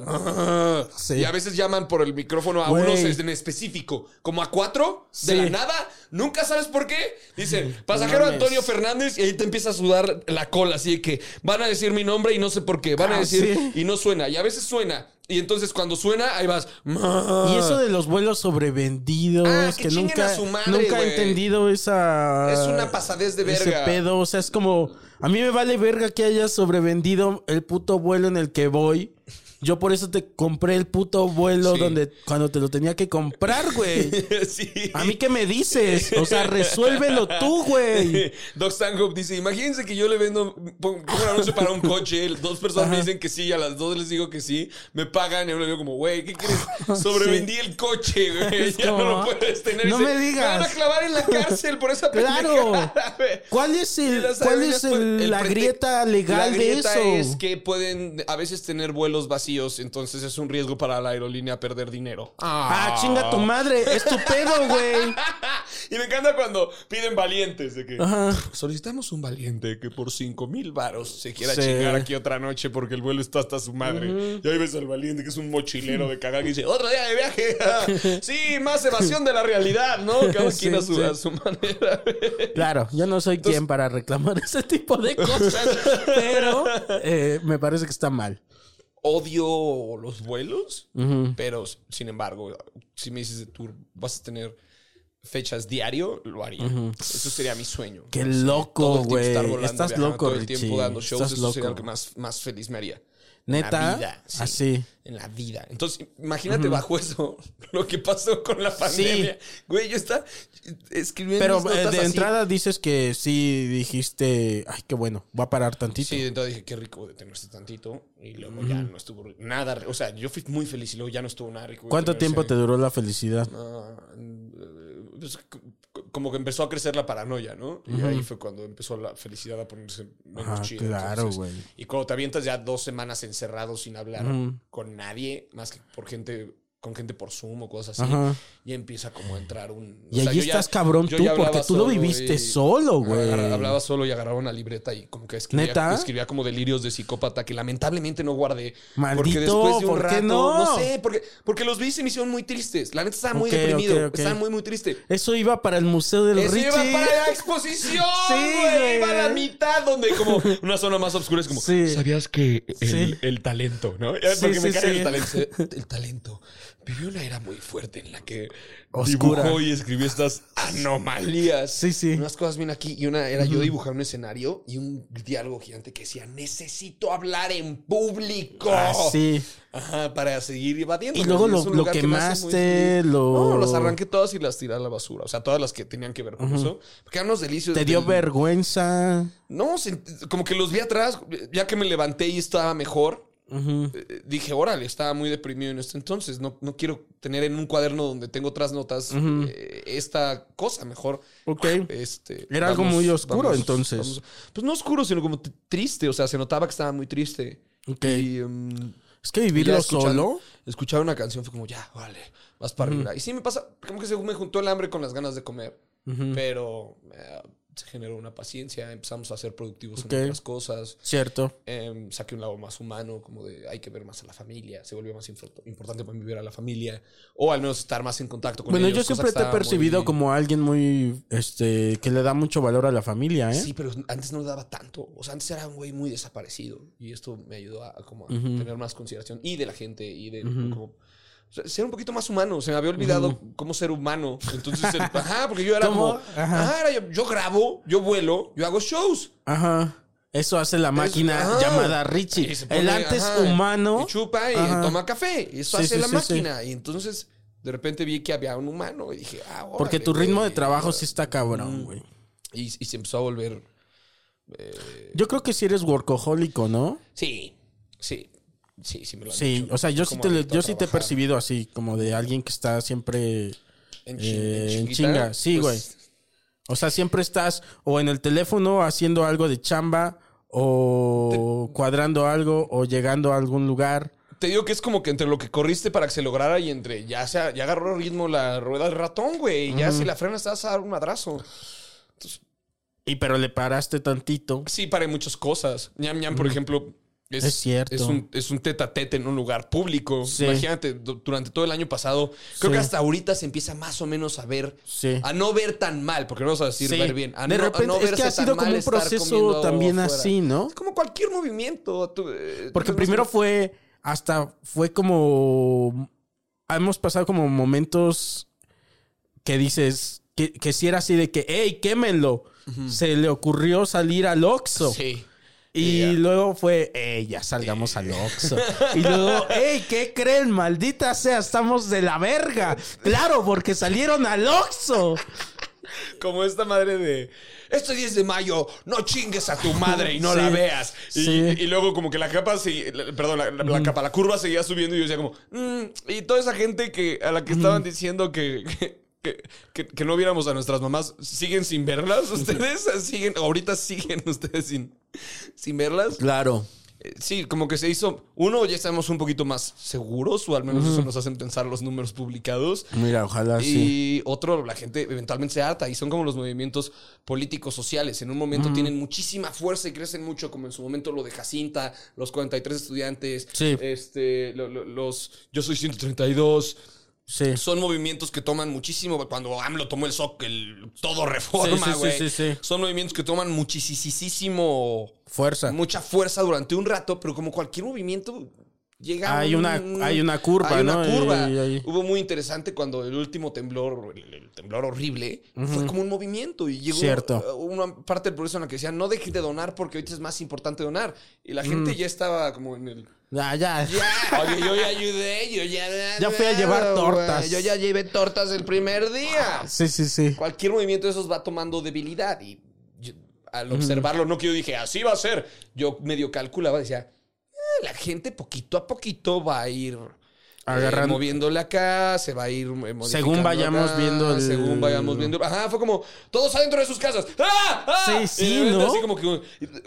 Sí. Y a veces llaman por el micrófono a Güey. unos en específico, como a cuatro, de la nada. Nunca sabes por qué. Dicen, pasajero. Antonio Fernández, y ahí te empieza a sudar la cola. Así de que van a decir mi nombre y no sé por qué. Van a Ah, decir ¿sí? y no suena. Y a veces suena. Y entonces cuando suena, ahí vas. Y eso de los vuelos sobrevendidos, Ah, que que nunca, a su madre, nunca he entendido esa... Es una pasadez de Ese verga. pedo, o sea, es como... A mí me vale verga que hayas sobrevendido el puto vuelo en el que voy. Yo por eso te compré el puto vuelo Sí. donde cuando te lo tenía que comprar, güey. sí. A mí qué me dices? O sea, resuélvelo tú, güey. Doc Stanhope dice, imagínense que yo le vendo, pon- pongo un anuncio para un coche, dos personas me dicen que sí, a las dos les digo que sí, me pagan y yo le digo como, güey, ¿qué crees? Sobrevendí el coche, güey, ya no lo puedes tener. No dice, me digas. Me van a clavar en la cárcel por esa Claro. pendejada, güey". ¿Cuál es, el, cuál es pueden- el- la grieta legal la de eso? es que pueden a veces tener vuelos vacíos, entonces es un riesgo para la aerolínea perder dinero. Ah, chinga tu madre. Es tu pedo, güey. y me encanta cuando piden valientes de que Ajá. solicitamos un valiente que por 5 mil varos se quiera Sí. chingar aquí otra noche porque el vuelo está hasta su madre. Y ahí ves al valiente que es un mochilero de cagar que dice, otro día de viaje. sí, más evasión de la realidad, ¿no? Cada Sí, quien a su, sí. a su manera. Claro, yo no soy quien para reclamar ese tipo de cosas, pero eh, me parece que está mal. Odio los vuelos, pero sin embargo, si me dices de tour, vas a tener fechas diario, lo haría. Eso sería mi sueño. Qué loco, todo el tiempo güey. Estás viajando, loco, todo el tiempo Richie. dando shows, Estás eso sería loco. lo que más, más feliz me haría. ¿Neta? En la vida. sí. Así. En la vida. Entonces, imagínate bajo eso lo que pasó con la pandemia. Güey, yo estaba escribiendo Pero eh, notas de así. entrada dices que sí dijiste, ay, qué bueno, voy a parar tantito. Sí, de entrada dije, qué rico detenerse tantito. Y luego ya no estuvo nada. O sea, yo fui muy feliz y luego ya no estuvo nada rico. ¿Cuánto tiempo te duró la felicidad? Eh, pues, como que empezó a crecer la paranoia, ¿no? Y ahí fue cuando empezó la felicidad a ponerse menos Ah, chida. claro, güey. Y cuando te avientas ya dos semanas encerrado sin hablar con nadie, más que por gente, con gente por Zoom o cosas así, Ajá. y empieza como a entrar un... Y o sea, allí yo ya- estás cabrón tú, porque tú lo viviste y- solo, güey. Hablaba solo y agarraba una libreta y como que escribía, ¿Neta? escribía como delirios de psicópata que lamentablemente no guardé. Maldito, porque después de un ¿por qué rato, no? sé, porque, porque los vi y se me hicieron muy tristes. La neta estaba muy Ok, deprimido, ok, ok. estaba muy, muy triste. Eso iba para el Museo del Eso Richie. iba para la exposición, Sí, güey. Iba a la mitad, donde como una zona más oscura es como, Sí. ¿sabías que el, Sí. el talento, ¿no? Porque me cae el talento. El talento vivió una era muy fuerte en la que Oscura. dibujó y escribió estas anomalías. Sí, sí. Unas cosas bien aquí y una era yo dibujar un escenario y un diálogo gigante que decía, necesito hablar en público. Ah, sí. Ajá, para seguir evadiendo. Y luego lo- lo quemaste, lo- No, las arranqué todas y las tiré a la basura. O sea, todas las que tenían que ver con eso. Porque eran unos delicios. ¿Te dio del- vergüenza? No, como que los vi atrás, ya que me levanté y estaba mejor. Eh, Dije, órale, estaba muy deprimido en este entonces. No, no quiero tener en un cuaderno donde tengo otras notas eh, esta cosa. Mejor. Ok. Este, Era algo muy oscuro, entonces. pues no oscuro, sino como triste. O sea, se notaba que estaba muy triste. Ok. Y, Es que vivirlo solo. Escuchar una canción fue como, ya, vale, vas para arriba. Y sí me pasa, como que se me juntó el hambre con las ganas de comer. Pero eh, se generó una paciencia, empezamos a ser productivos Ok. en otras cosas. Cierto. Em, saqué un lado más humano, como de hay que ver más a la familia, se volvió más importante para mí ver a la familia, o al menos estar más en contacto con Bueno, ellos. yo cosa siempre te he percibido muy- como alguien muy, este, que le da mucho valor a la familia, ¿eh? Sí, pero antes no le daba tanto. O sea, antes era un güey muy desaparecido. Y esto me ayudó a, a como tener más consideración. Y de la gente, y de como... o sea, ser un poquito más humano. Se me había olvidado cómo ser humano. Entonces, ajá, porque yo era ¿Cómo? como... Ajá. Ajá, era yo, yo grabo, yo vuelo, yo hago shows. Ajá. Eso hace la máquina llamada Richie. Se el pone, antes ajá, humano. Y chupa y Ajá. toma café. Eso Sí, hace sí, la sí, máquina. Y entonces, de repente vi que había un humano. Y dije, ah, Porque órale, tu ritmo de trabajo sí está cabrón, güey. Y, y se empezó a volver... Yo creo que sí eres workahólico, ¿no? Sí, sí. Sí, sí me lo han Sí, dicho. o sea, yo sí te, yo sí te he percibido así, como de alguien que está siempre En, eh, en chinga. Sí, güey. pues, O sea, siempre estás o en el teléfono haciendo algo de chamba, o cuadrando algo, o llegando a algún lugar. Te digo que es como que entre lo que corriste para que se lograra y entre ya se ya agarró ritmo la rueda del ratón, güey. y Ya si la frenas te vas a dar un madrazo. Y pero le paraste tantito. Sí, paré muchas cosas. Ñam Ñam, por ejemplo, es, Es cierto. Es un, es un tete a tete en un lugar público. Sí. Imagínate, du- durante todo el año pasado, creo Sí. que hasta ahorita se empieza más o menos a ver, Sí. a no ver tan mal, porque no vamos a decir ver bien. A de no- a repente, es que ha sido como un proceso también afuera. así, ¿no? Es como cualquier movimiento. tú, eh, Porque tú- primero fue, hasta fue como, hemos pasado como momentos que dices, que, que si era así de que, hey, quémenlo. Se le ocurrió salir al Oxxo. Sí. Y luego fue, ey, ya salgamos al Oxxo. y luego, ey, ¿qué creen? Maldita sea, estamos de la verga. Claro, porque salieron al Oxxo. Como esta madre de. Este 10 de mayo, no chingues a tu madre y no Sí. la veas. Y, Sí. y luego, como que la capa, la- perdón, la, la- la capa, la curva seguía subiendo y yo decía, como, "Mm", y toda esa gente que a la que estaban diciendo que. que que, que- que no viéramos a nuestras mamás, ¿siguen sin verlas ustedes? ¿Siguen, ahorita siguen ustedes sin, sin verlas? Claro. Eh, Sí, como que se hizo. Uno, ya estamos un poquito más seguros, o al menos eso nos hacen pensar los números publicados. Mira, ojalá sí. Y otro, la gente eventualmente se harta y son como los movimientos políticos sociales. En un momento tienen muchísima fuerza y crecen mucho, como en su momento lo de Jacinta, los 43 estudiantes, Sí. este, lo- lo- los Yo soy 132. Sí. Son movimientos que toman muchísimo. Cuando AMLO tomó el SOC, el todo reforma, Sí, sí, sí, güey. sí, sí. Son movimientos que toman muchísimo Fuerza. mucha fuerza durante un rato, pero como cualquier movimiento llega Hay un- una- hay una curva, hay una ¿no? curva. Hubo muy interesante cuando el último temblor, el, el temblor horrible, fue como un movimiento y llegó Cierto. una parte del proceso en la que decían no dejen de donar porque ahorita es más importante donar y la gente ya estaba como en el Ya, ya. ya, oye, yo ya ayudé, yo ya Ya fui a llevar tortas. yo ya llevé tortas el primer día Sí, sí, sí. cualquier movimiento de esos va tomando debilidad y yo, al observarlo, no que yo dije, así va a ser, yo medio calculaba, decía, "Eh, la gente poquito a poquito va a ir eh, Agarrando- moviéndole acá, se va a ir eh, Según vayamos acá, viendo el- Según vayamos viendo... Ajá, fue como, todos adentro de sus casas. ¡Ah! ¡Ah! Sí, sí, ¿no? Así como que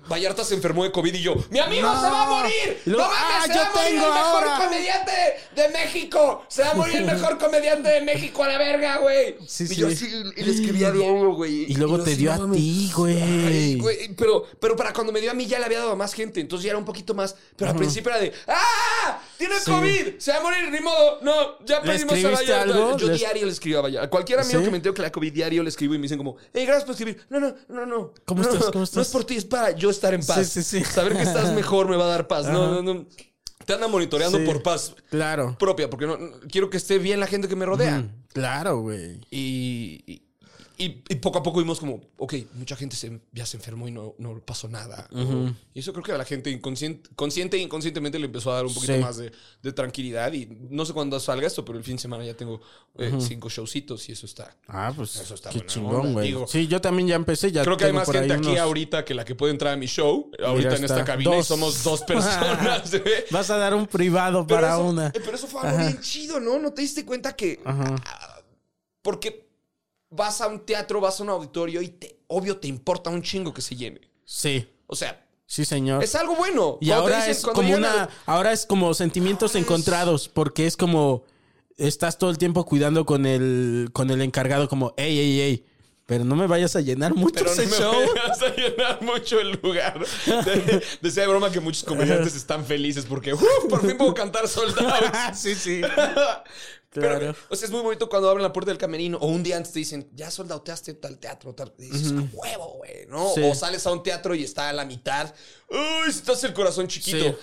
Vallarta se enfermó de COVID y yo, ¡mi amigo No. se va a morir! Luego, ¡No mames, "Ah, se yo va a morir tengo el mejor ahora". comediante de México! ¡Se va a morir el mejor comediante de México a la verga, güey! Sí, y yo sí. así, y le escribía diario, güey. Y luego yo te dio "No a mames". ti, güey, pero, pero para cuando me dio a mí ya le había dado a más gente, entonces ya era un poquito más. Pero al principio era de ¡Ah! ¡Tiene Sí. COVID! ¡Se va a morir! ¡Ni modo! ¡No! ¡Ya ¿Le pedimos a escribiste Vallarta! algo? Yo ¿Les- diario le escribo a Vallarta. A cualquier amigo ¿Sí? que me entero que le da COVID diario le escribo y me dicen como ¡Hey, gracias por escribir! No, no, no, no. ¿Cómo No, estás? no, ¿Cómo No estás? es por ti, es para yo estar en paz. Sí, sí, sí. Saber que estás mejor me va a dar paz. No, no, no. te anda monitoreando Sí. por paz Claro. propia, porque no, no- quiero que esté bien la gente que me rodea. Mm, Claro, güey. Y, y, y- y poco a poco vimos como, ok, mucha gente se, ya se enfermó y no, no pasó nada. Y eso creo que a la gente inconsciente, consciente e inconscientemente le empezó a dar un poquito Sí. más de, de tranquilidad. Y no sé cuándo salga esto, pero el fin de semana ya tengo eh, cinco showcitos y eso está. Ah, pues Eso está qué chingón, güey. Sí, yo también ya empecé. Ya Creo que hay más gente aquí unos- ahorita que la que puede entrar a mi show. Ahorita en esta cabina y somos dos personas. ¿eh? Vas a dar un privado Pero para eso, una. eh, Pero eso fue algo Ajá. bien chido, ¿no? ¿No te diste cuenta que... Ajá. Porque vas a un teatro, vas a un auditorio y te, obvio te importa un chingo que se llene. Sí, O sea, sí, señor. es algo bueno. Y ahora dicen- es como llegan una. Ahora es como sentimientos Ahora es- encontrados. Porque es como. Estás todo el tiempo cuidando con el, con el encargado, como, ey, ey, ey. Pero no me vayas a llenar mucho Pero no ese me show. vayas a llenar mucho el lugar. De- Decía de broma que muchos comediantes están felices porque "Uf, por fin puedo cantar soldados. sí, sí. Pero, o sea, es muy bonito cuando abren la puerta del camerino o un día antes te dicen, ya soldauteaste tal teatro, tal. Y dices, a huevo, güey, ¿no? Sí. O sales a un teatro y está a la mitad. Uy, se te hace el corazón chiquito. Sí.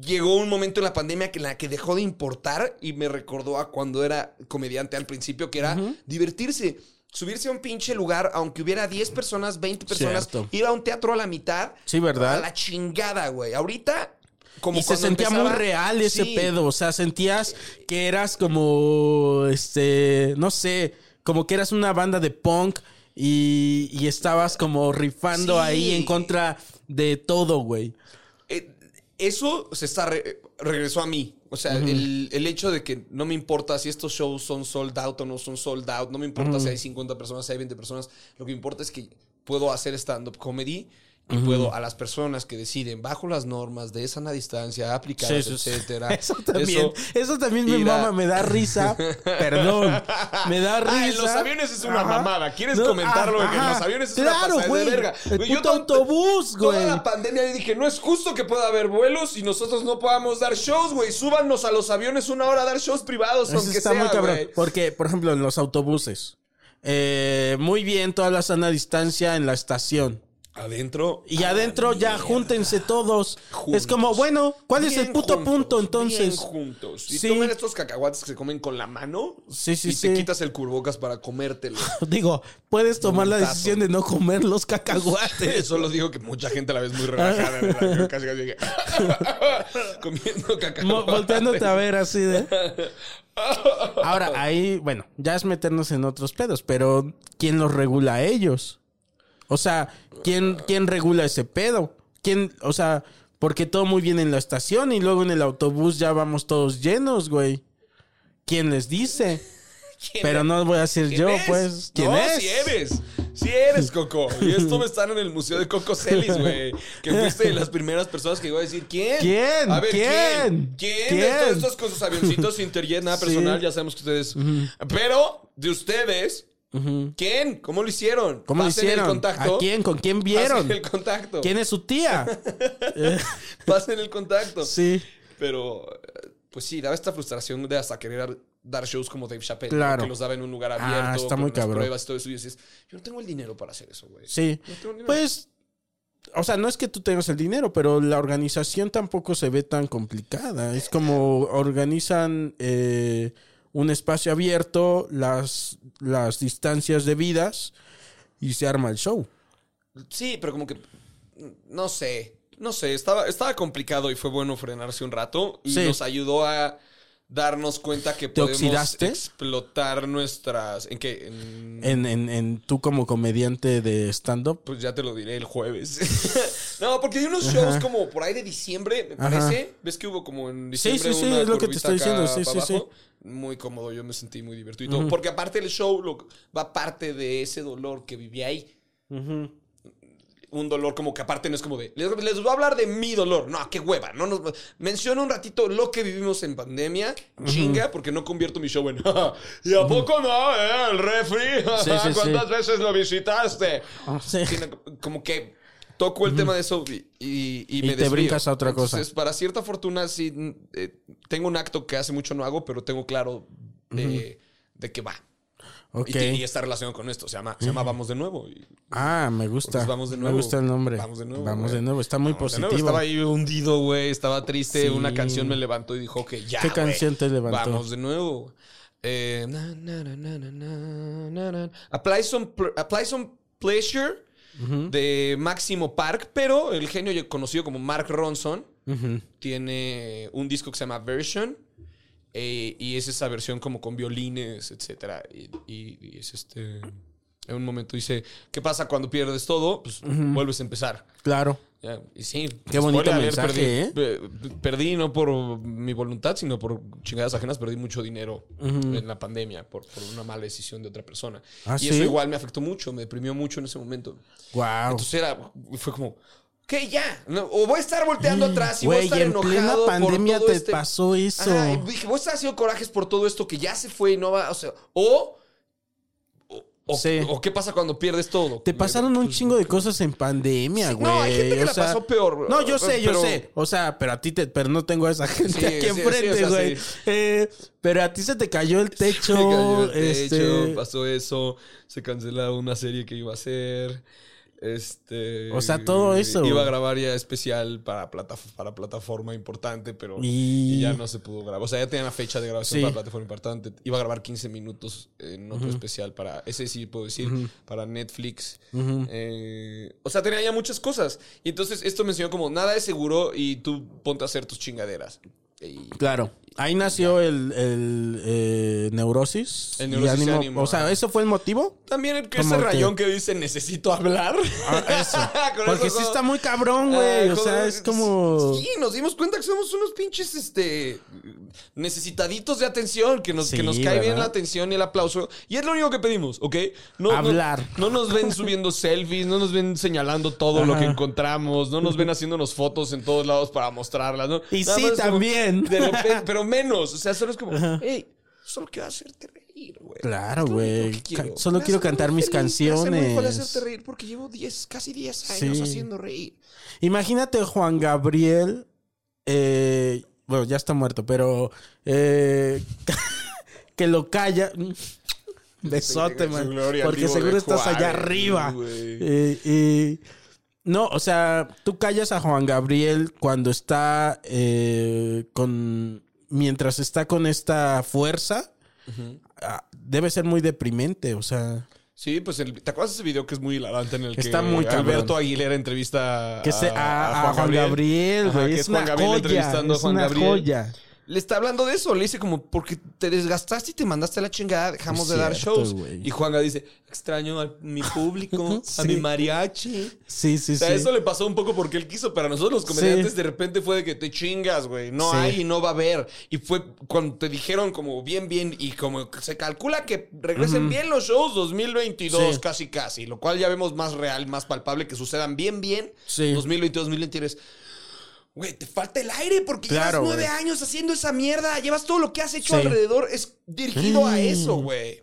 Llegó un momento en la pandemia que en la que dejó de importar y me recordó a cuando era comediante al principio, que era divertirse. Subirse a un pinche lugar, aunque hubiera 10 personas, 20 personas, Cierto. ir a un teatro a la mitad. Sí, ¿verdad? A la chingada, güey. Ahorita, como y se sentía muy real ese Sí. pedo. O sea, sentías que eras como, este, no sé, como que eras una banda de punk y, y estabas como rifando Sí. ahí en contra de todo, güey. Eh, eso se está re- regresó a mí. O sea, el, el hecho de que no me importa si estos shows son sold out o no son sold out, no me importa si hay 50 personas, si hay 20 personas, lo que me importa es que puedo hacer stand-up comedy y puedo a las personas que deciden bajo las normas de sana distancia, aplicadas, Sí, etcétera. Eso también, eso, también me a- mama, me da risa. Perdón. Me da risa. Ah, en los aviones es una Ajá. mamada. ¿Quieres No, comentarlo? En los aviones es Claro, una güey. de verga. Güey, yo autobús, Toda güey. la pandemia yo dije, no es justo que pueda haber vuelos y nosotros no podamos dar shows, güey. Súbanos a los aviones una hora a dar shows privados, Eso aunque está sea, muy cabrón. Porque, por ejemplo, en los autobuses. eh, muy bien toda la sana distancia en la estación. Adentro. Y adentro ya júntense todos. Juntos. Es como, bueno, ¿cuál es el Bien puto juntos, punto Bien entonces? juntos. Y Sí. tomen estos cacahuates que se comen con la mano. Sí, sí, y te quitas el cubrebocas para comértelo. Digo, puedes tomar la decisión de no comer los cacahuates. Solo digo que mucha gente a la vez muy relajada casi casi que- comiendo cacahuates. Volteándote a ver así de. Ahora, ahí, bueno, ya es meternos en otros pedos, pero ¿quién los regula a ellos? O sea, ¿quién, quién regula ese pedo? ¿Quién, o sea, porque todo muy bien en la estación y luego en el autobús ya vamos todos llenos, güey? ¿Quién les dice? ¿Quién Pero es? no voy a decir ¿Quién yo, es? pues. ¿Quién no, es? si eres. Si eres, Coco. Y esto me está en el Museo de Coco Celis, güey. Que fuiste de las primeras personas que iba a decir, ¿quién? ¿Quién? A ver, ¿quién? ¿Quién? ¿Quién? De todos ¿Quién? estos con sus avioncitos Interjet, nada Sí. personal, ya sabemos que ustedes. Pero, de ustedes, ¿quién? ¿Cómo lo hicieron? ¿Cómo lo Pasen hicieron? el contacto. ¿A quién? ¿Con quién vieron? Pasen el contacto. ¿Quién es su tía? Pasen el contacto. sí. Pero, eh, pues sí, daba esta frustración de hasta querer dar shows como Dave Chappelle. Claro. Que los daba en un lugar Ah, abierto. está con muy cabrón. pruebas y todo eso. Y dices, yo no tengo el dinero para hacer eso, güey. Sí. No. Pues, o sea, no es que tú tengas el dinero, pero la organización tampoco se ve tan complicada. Es como organizan eh, un espacio abierto, las, las distancias debidas y se arma el show. Sí, pero como que. No sé. No sé. Estaba, estaba complicado y fue bueno frenarse un rato. Y Sí. nos ayudó a darnos cuenta que ¿Te podemos oxidaste? explotar nuestras. ¿En qué? En- En, en, en tú como comediante de stand-up. Pues ya te lo diré el jueves. no, porque hay unos shows como por ahí de diciembre, me Ajá. parece. ¿Ves que hubo como en diciembre sí, sí, una es lo que te estoy diciendo, sí, sí, abajo? Muy cómodo, yo me sentí muy divertido. Porque aparte el show lo- va parte de ese dolor que viví ahí. Un dolor como que aparte no es como de... Les, les voy a hablar de mi dolor. No, qué hueva. No nos, menciono un ratito lo que vivimos en pandemia. Chinga, porque no convierto mi show en... ¿Y a poco no? eh? El refri. Sí, sí, ¿Cuántas sí. veces lo visitaste? Sí. Sino como que toco el tema de eso y, y, y, y te brincas a otra cosa. Para cierta fortuna, sí, eh, tengo un acto que hace mucho no hago, pero tengo claro de, de que va. Okay. Y, está relacionado con esto. Se llama, se llama Vamos de Nuevo. ah, me gusta. Vamos de nuevo. Me gusta el nombre. Vamos de nuevo. Vamos de nuevo. Está muy Vamos positivo. Estaba ahí hundido, güey. Estaba triste. Una canción me levantó y dijo que ya. ¿Qué canción te levantó? Vamos de nuevo. Eh, apply, some, apply some pleasure de Máximo Park, pero el genio conocido como Mark Ronson tiene un disco que se llama Version. eh, y es esa versión como con violines, etcétera. Y, y- y es este. En un momento dice: ¿Qué pasa cuando pierdes todo? Pues vuelves a empezar. Claro. Ya, y sí, Qué bonito mensaje, perdí, pe- perdí no por mi voluntad, sino por chingadas ajenas, perdí mucho dinero en la pandemia por, por una mala decisión de otra persona. ¿Ah, y sí? eso igual me afectó mucho, me deprimió mucho en ese momento. Wow. Entonces era, fue como, ¿qué ya? No, o voy a estar volteando atrás y voy a estar y en plena enojado pandemia por todo te este... pasó eso. Ajá, y dije, voy a estar haciendo corajes por todo esto que ya se fue y no va, o sea, o... o- Sí. o qué pasa cuando pierdes todo. Te pasaron un chingo de cosas en pandemia, Sí, güey. no, hay gente que O la sea, pasó peor. No, yo sé, yo pero- sé. O sea, pero a ti te, pero no tengo a esa gente Sí, aquí enfrente, o sea, güey. Eh, pero a ti se te cayó el techo. Se cayó el este, techo, pasó eso, se canceló una serie que iba a hacer. Este. O sea, todo eso. Iba a grabar ya especial para, plata, para plataforma importante, pero Y- y ya no se pudo grabar. O sea, ya tenía la fecha de grabación Sí. para plataforma importante. Iba a grabar 15 minutos en otro especial para. Ese sí puedo decir, para Netflix. Eh, o sea, tenía ya muchas cosas. Y entonces esto me enseñó como nada es seguro y tú ponte a hacer tus chingaderas. Y- Claro. Ahí nació el, el, eh, neurosis. El neurosis y ánimo. ánimo, O sea. ¿eso fue el motivo? También el que ese que- rayón que dice necesito hablar. Ah, eso. Porque eso sí está muy cabrón, güey. Ah, o sea, es como. Sí, nos dimos cuenta que somos unos pinches este necesitaditos de atención, que nos, Sí, que nos cae bien la atención y el aplauso. Y es lo único que pedimos, ¿ok? No, Hablar. No, nos ven subiendo selfies, no nos ven señalando todo lo que encontramos, no nos ven haciéndonos fotos en todos lados para mostrarlas, ¿no? Y Nada sí, como también. de repente, pero menos. O sea, solo es como, hey, solo quiero hacerte reír, güey. Claro, güey. quiero. Solo Me quiero cantar mis feliz, canciones. hacerte reír porque llevo 10, casi 10 años Sí. haciendo reír. Imagínate Juan Gabriel. eh, bueno, ya está muerto, pero. eh, que lo calla. Besote, man. Porque seguro estás allá arriba. Eh, y- no, o sea, tú callas a Juan Gabriel cuando está eh, con. Mientras está con esta fuerza. ah, debe ser muy deprimente, o sea. Sí, pues el- ¿te acuerdas de ese video que es muy hilarante en el que Está muy cabrón. Alberto Aguilera entrevista Que se, a, a Juan Gabriel, güey. que Es, una Juan Gabriel joya. entrevistando a Es Juan una Gabriel. joya. Le está hablando de eso, le dice como, porque te desgastaste y te mandaste a la chingada, dejamos de dar cierto, shows. güey. Y Juanga dice, extraño a mi público, a Sí. mi mariachi. Sí, sí, O sea, sí. eso le pasó un poco porque él quiso, pero a nosotros los comediantes Sí. de repente fue de que te chingas, güey. No Sí. hay y no va a haber. Y fue cuando te dijeron como bien, bien, y como se calcula que regresen bien los shows 2022, Sí. casi, casi. Lo cual ya vemos más real, más palpable, que sucedan bien, bien. Sí. 2022, 2023. Güey, te falta el aire porque Claro, llevas nueve güey. años haciendo esa mierda. Llevas todo lo que has hecho Sí. alrededor. Es dirigido a Mm. eso, güey.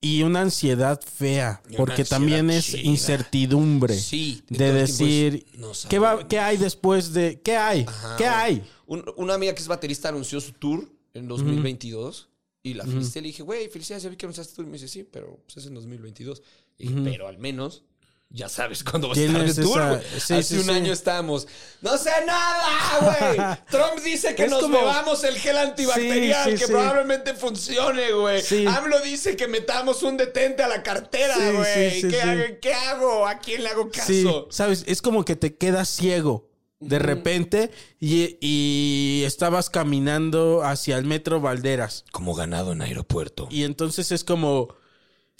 Y una ansiedad fea, una porque ansiedad también es chida. incertidumbre. Sí, De tiempo decir, no ¿qué, va, ¿qué hay después de...? ¿Qué hay? Ajá, ¿Qué hay? Un- una amiga que es baterista anunció su tour en 2022 y la felicité. Le dije, güey, felicidades, ya vi que anunciaste tu tour. Y me dice, sí, pero pues, es en 2022. Y dije, pero al menos ya sabes cuándo va a estar de tour. esa- güey". sí, Hace sí, un sí. año estábamos, no sé nada, güey. Trump dice que Es nos como- bebamos el gel antibacterial, que probablemente funcione, güey. AMLO dice que metamos un detente a la cartera, güey. ¿Qué, ¿Qué hago? ¿A quién le hago Sí, caso? ¿sabes? Es como que te quedas ciego de repente y, y estabas caminando hacia el metro Valderas. Como ganado en aeropuerto. Y entonces es como,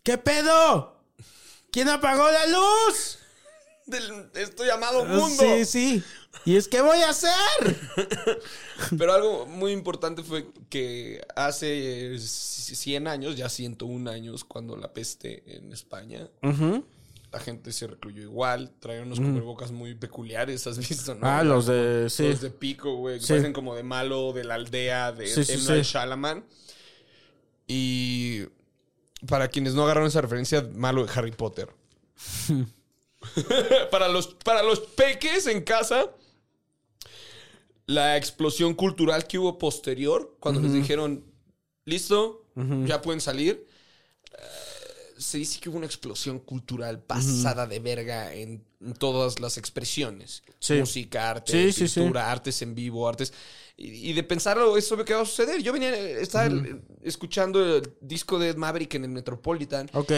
¿qué pedo? ¿Quién apagó la luz? Del, esto llamado mundo. Sí, sí. ¿Y es que voy a hacer? Pero algo muy importante fue que hace eh, 100 años, ya 101 años, cuando la peste en España, la gente se recluyó igual, traían unos cubrebocas muy peculiares, ¿has visto? No? Ah, los de... Sí. Los de pico, güey, que Sí. parecen como de malo de la aldea de Sí. Shyamalan. Y para quienes no agarraron esa referencia, malo de Harry Potter. para, los, para los peques en casa, la explosión cultural que hubo posterior, cuando les dijeron, listo, ya pueden salir. Se dice que hubo una explosión cultural pasada de verga en, en todas las expresiones. Sí. Música, arte, Sí, pintura, artes en vivo, artes. Y, y de pensarlo, eso ve que va a suceder. Yo venía, estaba escuchando el disco de Ed Maverick en el Metropolitan Ok.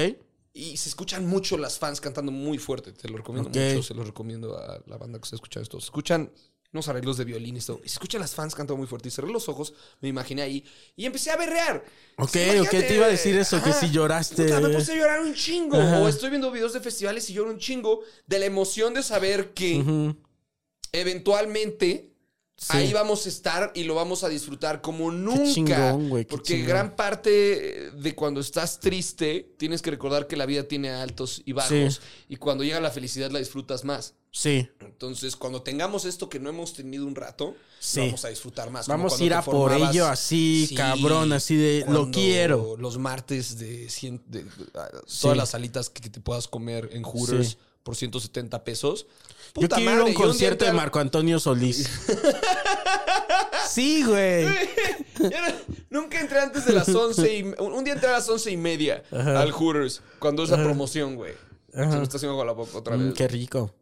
y se escuchan mucho las fans cantando muy fuerte. Te lo recomiendo mucho, se lo recomiendo a la banda que está escuchando esto. Se escuchan unos arreglos de violín y esto. Y se escuchan las fans cantando muy fuerte. Y cerré los ojos, me imaginé ahí y empecé a berrear. Ok, Imagínate, ok, te iba a decir eso, que si lloraste. puta, me puse a llorar un chingo. Ajá. O estoy viendo videos de festivales y lloro un chingo de la emoción de saber que eventualmente Sí. ahí vamos a estar y lo vamos a disfrutar como nunca. chingón, güey, qué porque chingón. gran parte de cuando estás triste, tienes que recordar que la vida tiene altos y bajos. Sí. Y cuando llega la felicidad la disfrutas más. Sí. Entonces, cuando tengamos esto que no hemos tenido un rato, Sí. vamos a disfrutar más. Vamos a ir a por ello así, cabrón, así de, lo quiero. Los martes de, cien- de- Sí. todas las alitas que, que te puedas comer en Hooters por 170 pesos. Yo Puta quiero ir a madre, un yo concierto de Marco Antonio Solís. sí, güey. Yo nunca entré antes de las 11 y... Un un día entré a las 11 y media al Hooters, cuando es la promoción, güey. Se me está haciendo con la boca otra Mm, vez. qué rico.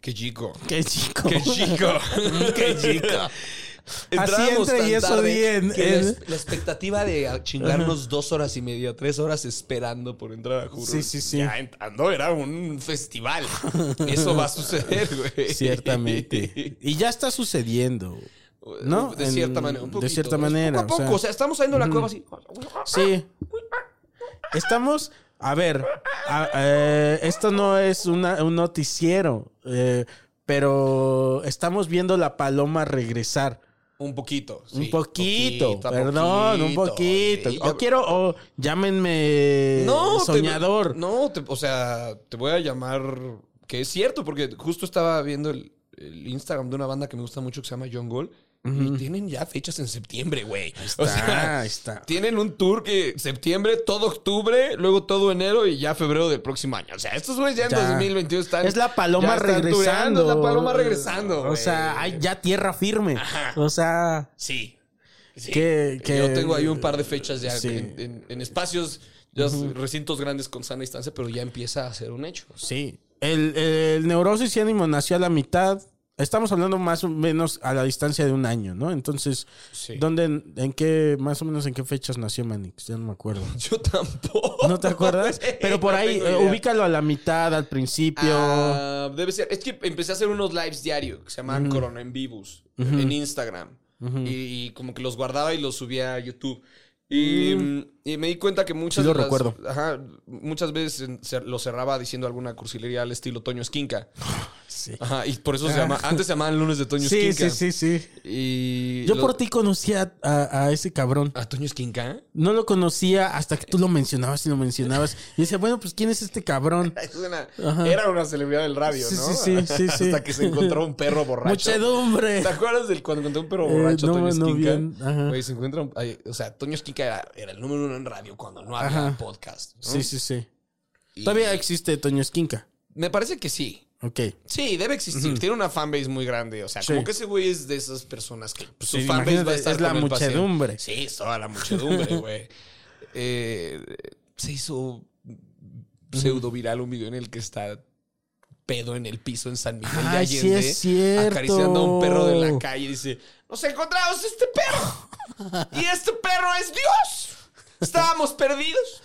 Qué chico. Qué chico. Qué chico. Qué chico. Entrábamos entre y tan eso tarde di en- que en- La, la expectativa de chingarnos dos horas y media, tres horas esperando por entrar a Hooters. Sí, sí, sí. Ya entrando era un festival. Eso va a suceder, güey. Ciertamente. Y ya está sucediendo. ¿No? De En- cierta manera. un de cierta manera, Poco a o poco. sea. O sea, estamos saliendo de la cueva así. Sí. Estamos. A ver. a- eh, esto no es una- un noticiero. eh, pero estamos viendo la paloma regresar. Un poquito. sí. un poquito, perdón, un poquito. Sí, O quiero, o llámenme te- soñador. no, te- o sea, te voy a llamar. Que es cierto, porque justo estaba viendo el, el Instagram de una banda que me gusta mucho que se llama John Gold. Y tienen ya fechas en septiembre, güey. O Está, sea, ahí está. tienen un tour que septiembre, todo octubre, luego todo enero y ya febrero del próximo año. O sea, estos güeyes ya en Ya. 2021 están. Es la paloma regresando. Es la paloma regresando. O sea, hay ya tierra firme. O sea, Sí. Sí. Que- que- Yo tengo ahí un par de fechas ya Sí. en, en- en espacios, ya recintos grandes con sana distancia, pero ya empieza a ser un hecho. sí. El, el neurosis y ánimo nació a la mitad. Estamos hablando más o menos a la distancia de un año, ¿no? Entonces, Sí. ¿dónde, en qué, más o menos en qué fechas nació Manix? Ya no me acuerdo. Yo tampoco. ¿No te acuerdas? Pero por no ahí, eh, ubícalo a la mitad, al principio. Ah, debe ser. Es que empecé a hacer unos lives diarios que se llaman Corona en Vivos en Instagram. y, y como que los guardaba y los subía a YouTube. Y, mm, y me di cuenta que muchas Sí lo de las- recuerdo. ajá, muchas veces se- lo cerraba diciendo alguna cursilería al estilo Toño Esquinca. Sí. Ajá, y por eso se llama. Antes se llamaban lunes de Toño Sí, Esquinca. sí, sí, sí. Y Yo lo- por ti conocía a, a ese cabrón. ¿A Toño Esquinca? No lo conocía hasta que tú lo mencionabas y lo mencionabas. Y decía, bueno, pues ¿quién es este cabrón? Es una- Ajá. era una celebridad del radio, Sí, ¿no? sí, sí, sí. Hasta que se encontró un perro borracho. Muchedumbre. ¿Te acuerdas del cuando encontré un perro Eh, borracho no, Toño no, Esquinca? bien, ajá. Güey, se encuentra un- ay, o sea, Toño Esquinca era, era el número uno en radio cuando no había Ajá. podcast. ¿no? Sí, sí, sí. Y Todavía existe Toño Esquinca. Me parece que sí. Ok. Sí, debe existir. Tiene una fanbase muy grande. O sea, Sí. como que ese güey es de esas personas que pues, su Sí, fanbase va a estar es la con él para siempre. muchedumbre. Sí, es toda la muchedumbre, güey. Eh, se hizo pseudo viral un video en el que está pedo en el piso en San Miguel de Ay, sí Allende. es cierto. Acariciando a un perro de la calle y dice, nos encontramos este perro. Y este perro es Dios. Estábamos perdidos.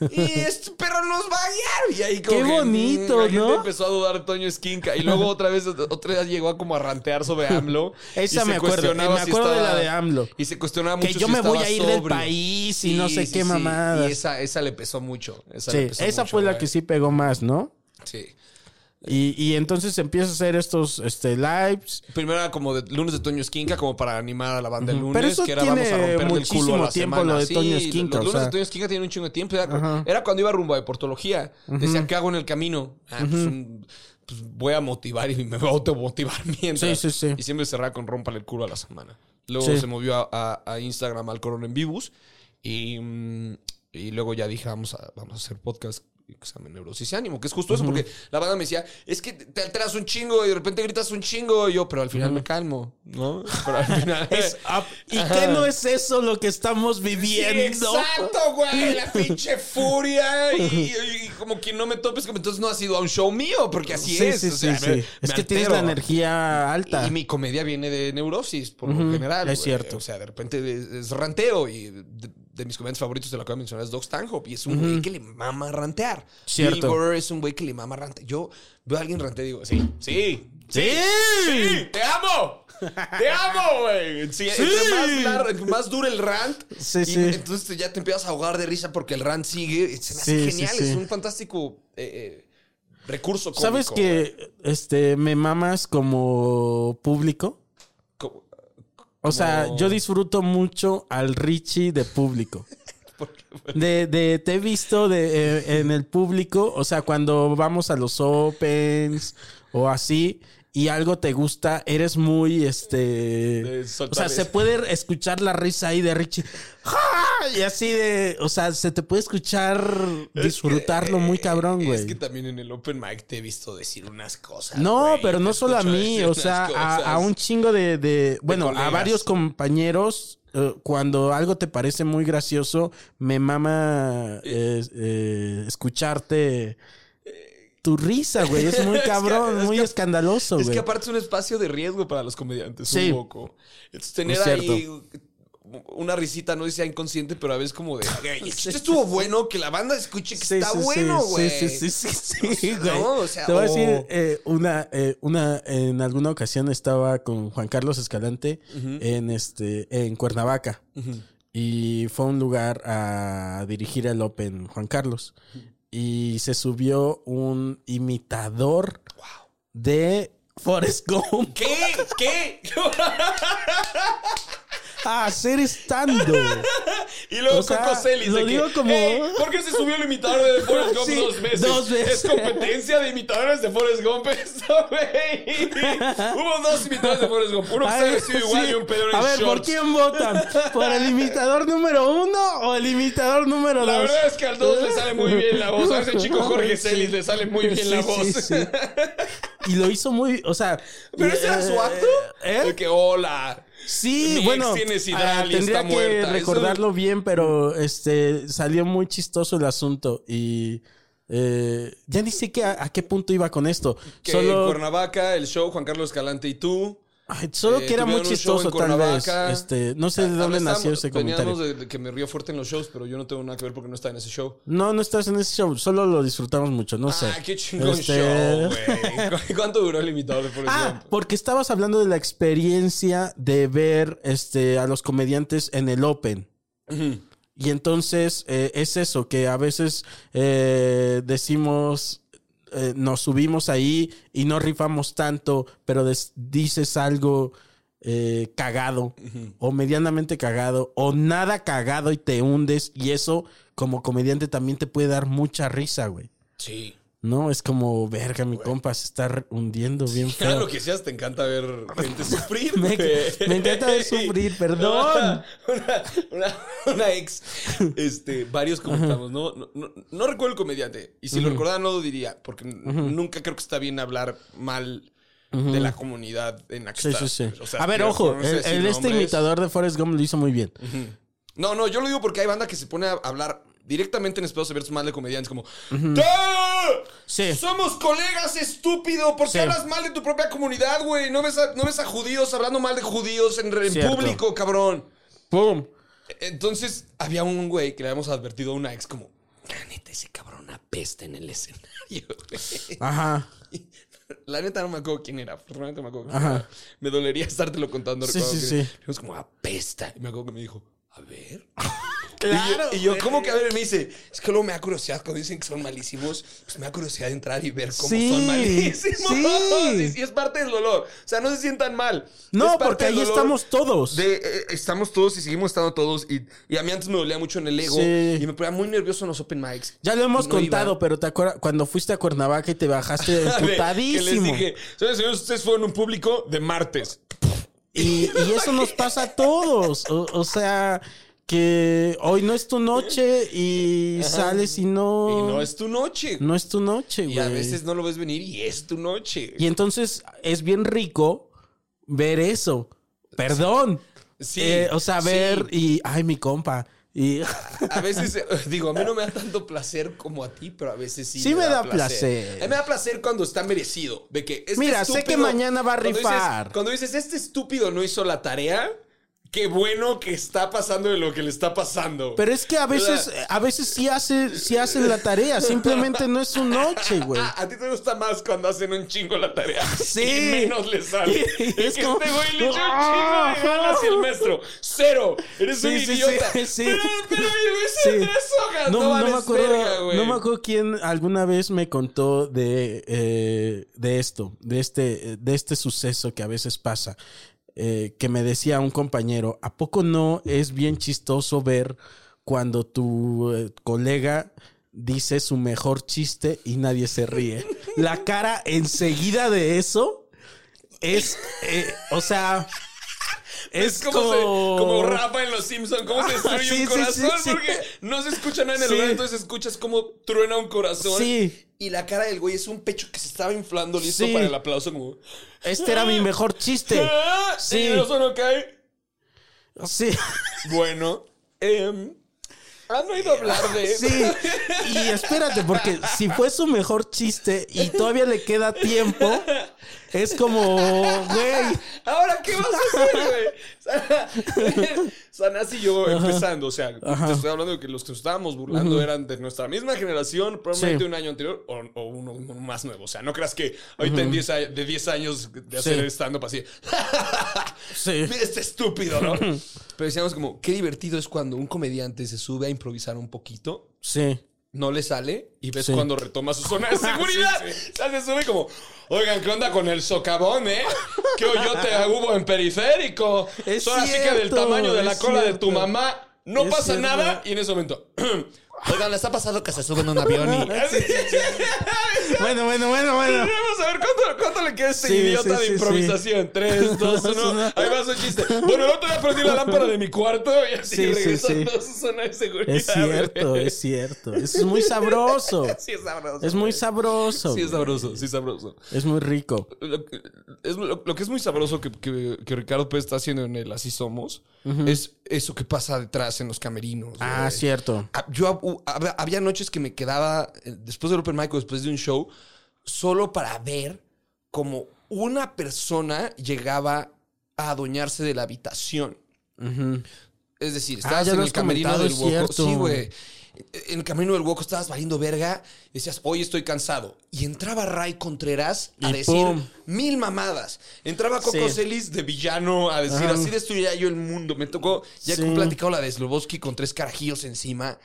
Y este perro nos va a guiar. Y ahí como Qué que, bonito, mm, la gente ¿no? empezó a dudar Toño Esquinca. Y luego otra vez, otra vez llegó a como a rantear sobre AMLO. Esa Y se me acuerdo, cuestionaba me acuerdo de la de AMLO. Y se cuestionaba Que mucho yo si me voy a ir del país y no sé qué mamadas. Y esa, esa le pesó mucho. Esa, le Sí, pesó esa mucho, fue la que sí pegó más, ¿no? Sí. Y, y entonces empieza a hacer estos este, lives. Primero era como de lunes de Toño Esquinca, como para animar a la banda el lunes, Pero eso que era tiene vamos a romperle el culo a la tiempo semana. lo de Sí, Toño Esquinca, Los o lunes sea. de Toño Esquinca tienen un chingo de tiempo. Era, cuando iba rumbo a Deportología. Decía, ¿qué hago en el camino? Ah, pues, un- pues voy a motivar y me voy a automotivar mientras. Sí, sí, sí. Y siempre cerraba con rómpale el culo a la semana. Luego Sí. se movió a, a- a Instagram al Corona en Vivus. Y, mm, y luego ya dije, vamos a, vamos a hacer podcast. Examen neurosis y ánimo, que es justo eso, porque la banda me decía, es que te alteras un chingo y de repente gritas un chingo, y yo, pero al final me calmo, ¿no? Pero al final... Es up. ¿Y qué no es eso lo que estamos Sí, viviendo? exacto, güey, la pinche furia y, y- y como que no me topes, como entonces no has ido a un show mío, porque así Sí, es. sí, o sea, me- me Es que tienes la energía alta. Y mi comedia viene de neurosis, por lo general. es güey. cierto. O sea, de repente es, es ranteo. Y de, de mis comediantes favoritos, te lo acabo de mencionar, es Doug Stanhope. Y es un güey que le mama rantear. Cierto. Bill Burr es un güey que le mama rantear. Yo veo a alguien rantear y digo, sí, sí, ¡Sí! sí, te amo. Te amo, güey. Sí, Entre más, lar- entre más dura el rant, Sí, y sí. entonces ya te empiezas a ahogar de risa porque el rant sigue. Se me hace genial. Es un fantástico eh, eh, recurso cómico. ¿Sabes que este, me mamas como público? O sea, yo disfruto mucho al Richie de público. De, de- te he visto de, eh, en el público, o sea, cuando vamos a los opens o así, y algo te gusta, eres muy, este... O sea, se puede escuchar la risa ahí de Richie. ¡Ja! Y así de, o sea, se te puede escuchar, disfrutarlo muy cabrón, güey. Es que también en el open mic te he visto decir unas cosas. No, pero no solo a mí, o sea, a, un chingo de, de- bueno, a varios compañeros, eh, cuando algo te parece muy gracioso, me mama eh, eh, escucharte tu risa, güey, es muy Es que- cabrón, es muy que- escandaloso, Es güey. que aparte es un espacio de riesgo para los comediantes, Sí. un poco. Entonces, tener Es ahí una risita, no sea inconsciente, pero a veces como de, "Güey, chiste estuvo bueno, que la banda escuche que Sí, está sí, bueno, güey. Sí, sí, sí, sí, sí, No, güey. o sea, Te voy a decir, eh, una, eh, una, en alguna ocasión estaba con Juan Carlos Escalante en este, en Cuernavaca. Y fue a un lugar a dirigir el Open Juan Carlos. Y se subió un imitador de Forrest Gump ¿Qué? ¿Qué? a hacer stand Y luego O sea, Coco Celis. lo que, digo como- "Ey, ¿Por qué se subió el imitador de Forrest Gump Sí, dos veces? dos veces. Es competencia de imitadores de Forrest Gump. Hubo dos imitadores de Forrest Gump. Uno que Ay, vestido igual sí. y un pedo en A ver, ¿por quién votan? ¿Por el imitador número uno o el imitador número La dos? verdad es que al dos le sale muy bien la voz. A ese chico Jorge Sí. Celis le sale muy bien la Sí, voz. Y lo hizo muy, o sea... ¿Pero ese era su eh, acto? ¿eh? De que hola. Sí, Mi bueno, ex ah, y tendría está que muerta. Recordarlo bien, pero este salió muy chistoso el asunto y eh, ya ni sé qué, a, a qué punto iba con esto. Que en Solo, Cuernavaca, el show, Juan Carlos Escalante y tú. Ay, solo eh, que era muy chistoso tal vez. Este, no sé de dónde Hablamos- nació ese comentario. De, que me río fuerte en los shows, pero yo no tengo nada que ver porque no estaba en ese show. No, no estás en ese show, solo lo disfrutamos mucho, no sé. Ah, qué chingón Este, show, güey. ¿Cu- ¿Cuánto duró el imitador Forrest Ah, porque estabas hablando de la experiencia de ver este, a los comediantes en el Open. Y entonces eh, es eso, que a veces eh, decimos, eh, nos subimos ahí y no rifamos tanto, pero des- dices algo eh, cagado o medianamente cagado o nada cagado y te hundes y eso como comediante también te puede dar mucha risa, güey. Sí. No, es como, verga, mi compa se está hundiendo bien Claro, feo. lo que seas, te encanta ver gente sufrir. Me, encanta ver sufrir, perdón. Una, una- una ex, este, varios comentamos, ¿no? No, no- no recuerdo el comediante. Y si lo recordara, no lo diría, porque nunca creo que está bien hablar mal de la comunidad en la que Sí, sí, sí. O sea, A ver, ojo, no sé el, este imitador de Forrest Gump lo hizo muy bien. No, no, yo lo digo porque hay banda que se pone a hablar directamente en Espados Abiertos mal de comediantes, como "¡Te! Sí. Somos colegas, estúpido. ¿Por qué Sí. hablas mal de tu propia comunidad, güey? ¿No ves, a, ¿No ves a judíos hablando mal de judíos en, en Cierto. público, cabrón? ¡Pum! Entonces, había un güey que le habíamos advertido a una ex como, la neta, ese cabrón apesta en el escenario, güey". Ajá. La neta no me acuerdo quién era. Afortunadamente no me acuerdo quién Ajá. era. Me dolería estártelo contando. Sí, recuerdo sí, sí. Dijimos como apesta. Y me acuerdo que me dijo, a ver. Claro, Y yo, y yo. ¿cómo que a ver? Y me dice, es que luego me da curiosidad cuando dicen que son malísimos. Pues me da curiosidad de entrar y ver cómo Sí, son malísimos. sí. Sí, sí, es parte del dolor. O sea, no se sientan mal. No, porque ahí estamos todos. de, eh, estamos todos y seguimos estando todos. Y, y a mí antes me dolía mucho en el ego. Sí. Y me ponía muy nervioso en los open mics. Ya lo hemos Y no contado, iba. pero ¿te acuerdas cuando fuiste a Cuernavaca y te bajaste Que les emputadísimo? dije, señores, señores, ustedes fueron un público de martes. Y, y eso nos pasa a todos. O, o sea, que hoy no es tu noche y sales y no. Y no es tu noche. no es tu noche, güey. y a veces no lo ves venir y es tu noche. Y entonces es bien rico ver eso. Perdón. Sí, Eh, o sea, sí. ver y. Ay, mi compa. Y. A veces, eh, digo, a mí no me da tanto placer como a ti, pero a veces sí. Sí me da placer. A mí me da placer cuando está merecido. De que este Mira, sé que mañana va a cuando rifar. dices- cuando dices, este estúpido no hizo la tarea, qué bueno que está pasando de lo que le está pasando. Pero es que a veces, a veces sí hace, sí hacen la tarea. Simplemente no es su noche, güey. A ti te gusta más cuando hacen un chingo la tarea. Sí. Y menos le sale. Es que como- este güey le echó un chingo de ganas y el maestro. Cero. Eres un Sí, idiota. sí, sí. Pero, pero Sí. Andrés Hojas, no, No, no vales me acuerdo, verga, güey. no me acuerdo quién alguna vez me contó de, eh, de esto, de este, de este suceso que a veces pasa. Eh, que me decía un compañero, ¿a poco no es bien chistoso ver cuando tu eh, colega dice su mejor chiste y nadie se ríe? La cara enseguida de eso es, eh, o sea, Es como, como, se- como Rafa en Los Simpsons, cómo se destruye Sí, un corazón, sí, sí. porque no se escucha nada en el lugar, entonces escuchas cómo truena un corazón. Sí. Y la cara del güey es un pecho que se estaba inflando listo para el aplauso, como. Este era mi mejor chiste. ¡Ah! Sí. Y eso no cae. Sí. Bueno, em, ¿han oído hablar de Sí, y espérate, porque si fue su mejor chiste y todavía le queda tiempo, es como, güey, Ahora, ¿qué vas a hacer, güey? Sanás y yo empezando, o sea, te estoy hablando de que los que nos estábamos burlando eran de nuestra misma generación, probablemente Sí. un año anterior o, o uno, uno más nuevo. O sea, no creas que ahorita en 10 a- de 10 años de hacer Sí. stand-up así, sí, mira este estúpido, ¿no? Pero decíamos como, qué divertido es cuando un comediante se sube a improvisar un poquito sí, no le sale y ves Sí. cuando retoma su zona de seguridad. O sea, se sube como, oigan, ¿qué onda con el socavón, eh? ¿Qué hoyote hubo en periférico? Es Ahora sí que del cierto, tamaño de la cola de cierto. tu mamá no Es pasa cierto. nada. Y en ese momento, oigan, ¿les ha pasado que se suben a un avión y... Bueno, bueno, bueno, bueno. Vamos a ver ¿cuánto, cuánto le queda a este Sí, idiota sí, de sí, improvisación. Tres, dos, uno. Ahí va su chiste. Bueno, el otro día prendí la lámpara de mi cuarto y así Sí, sí, regresando sí. a su zona de seguridad. Es cierto, es cierto. Es muy sabroso. Sí, es sabroso. Es muy sabroso. Sí, es sabroso, sí, es sabroso. Es muy rico. Lo, que- es, lo, lo que es muy sabroso que, que- que Ricardo Pérez está haciendo en el Así Somos es eso que pasa detrás en los camerinos. Ah, cierto. Ah, Yo hab- hab- había noches que me quedaba eh, después del Open Mic o después de un show solo para ver cómo una persona llegaba a adueñarse de la habitación. Es decir, estabas Ah, ya en el camerino del. Sí, güey. En el camerino del Woco estabas valiendo verga y decías, hoy estoy cansado. Y entraba Ray Contreras a Y decir pum. mil mamadas. Entraba Coco Sí. Celis de villano a decir, Ajá. así destruiría yo el mundo. Me tocó, ya Sí. he platicado la de Sloboski con tres carajillos encima.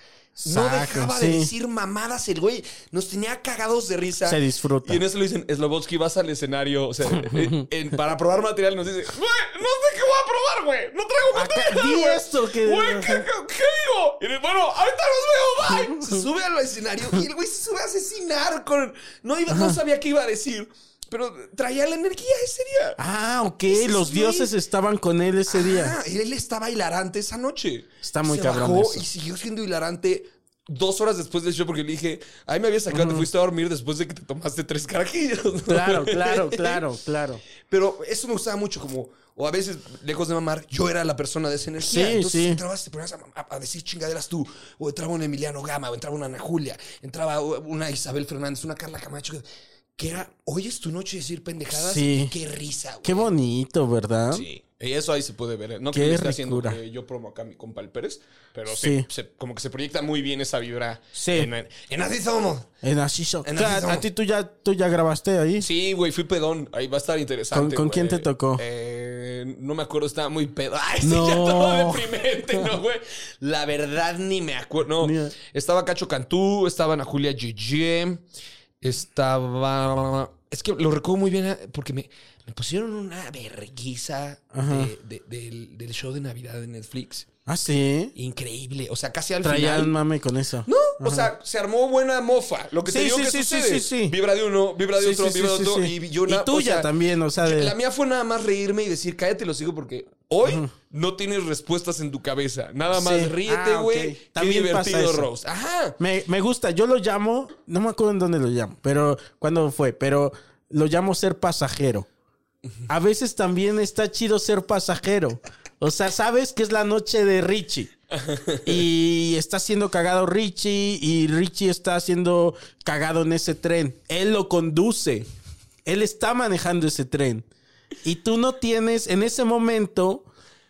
No dejaba de sí. decir mamadas el güey. Nos tenía cagados de risa. Se disfruta. Y en eso le dicen, Slobotsky, vas al escenario. O sea, en- en- para probar material nos dice, güey, no sé qué voy a probar, güey. No traigo material, güey. esto que- Güey, ¿qué, qué, qué digo? Y dice, bueno, ahorita los veo, bye. Se sube al escenario y el güey se sube a asesinar con... No, iba, no sabía qué iba a decir, pero traía la energía ese día. Ah, ok. Ese Los dioses estaban con él ese día. Ah, él estaba hilarante esa noche. Está muy Se cabrón bajó eso. y siguió siendo hilarante dos horas después del show porque le dije, ahí me había sacado, te fuiste a dormir después de que te tomaste tres carajillos. ¿no? Claro, claro, claro, claro. Pero eso me gustaba mucho, como, o a veces, lejos de mamar, yo era la persona de esa energía. Sí, Entonces sí. entrabas, te ponías a, a- a decir chingaderas tú, o entraba un Emiliano Gama, o entraba una Ana Julia, entraba una Isabel Fernández, una Carla Camacho, que era, hoy es tu noche de decir pendejadas. Sí. y Qué risa, güey. Qué bonito, ¿verdad? Sí. Y eso ahí se puede ver. ¿eh? No que esté haciendo que yo promo acá a mi compa el Pérez, pero Sí. se- se- como que se proyecta muy bien esa vibra. Sí. En, en Así Somos. En. En sea, Ashiso. a ti tú ya, tú ya grabaste ahí. Sí, güey, fui pedón. Ahí va a estar interesante. ¿Con- con quién te tocó? Eh, no me acuerdo, estaba muy pedo. Ay, sí, No. ya todo deprimente, ¿no, güey? La verdad ni me acuerdo. No, estaba Cacho Cantú, estaba Ana Julia Gigi, estaba... Es que lo recuerdo muy bien eh, porque me, me pusieron una verguiza de- de- del, del show de Navidad de Netflix. Ah, sí. Increíble. O sea, casi al Traían final... mame con eso. No, o sea, se armó buena mofa. Lo que te Sí, digo sí, que sí, sí, sucede. sí, sí. Vibra de uno, vibra de otro, vibra de otro. Y, yo Y tuya o sea, también, o sea, de- La mía fue nada más reírme y decir, cállate, lo sigo porque Hoy no tienes respuestas en tu cabeza. Nada más ríete, Ah, güey. Qué También pasa divertido, eso. Rose. Ajá. Me, me gusta, yo lo llamo, no me acuerdo en dónde lo llamo, pero cuándo fue, pero lo llamo ser pasajero. A veces también está chido ser pasajero. O sea, sabes que es la noche de Richie. Y está siendo cagado Richie y Richie está siendo cagado en ese tren. Él lo conduce. Él está manejando ese tren. Y tú no tienes en ese momento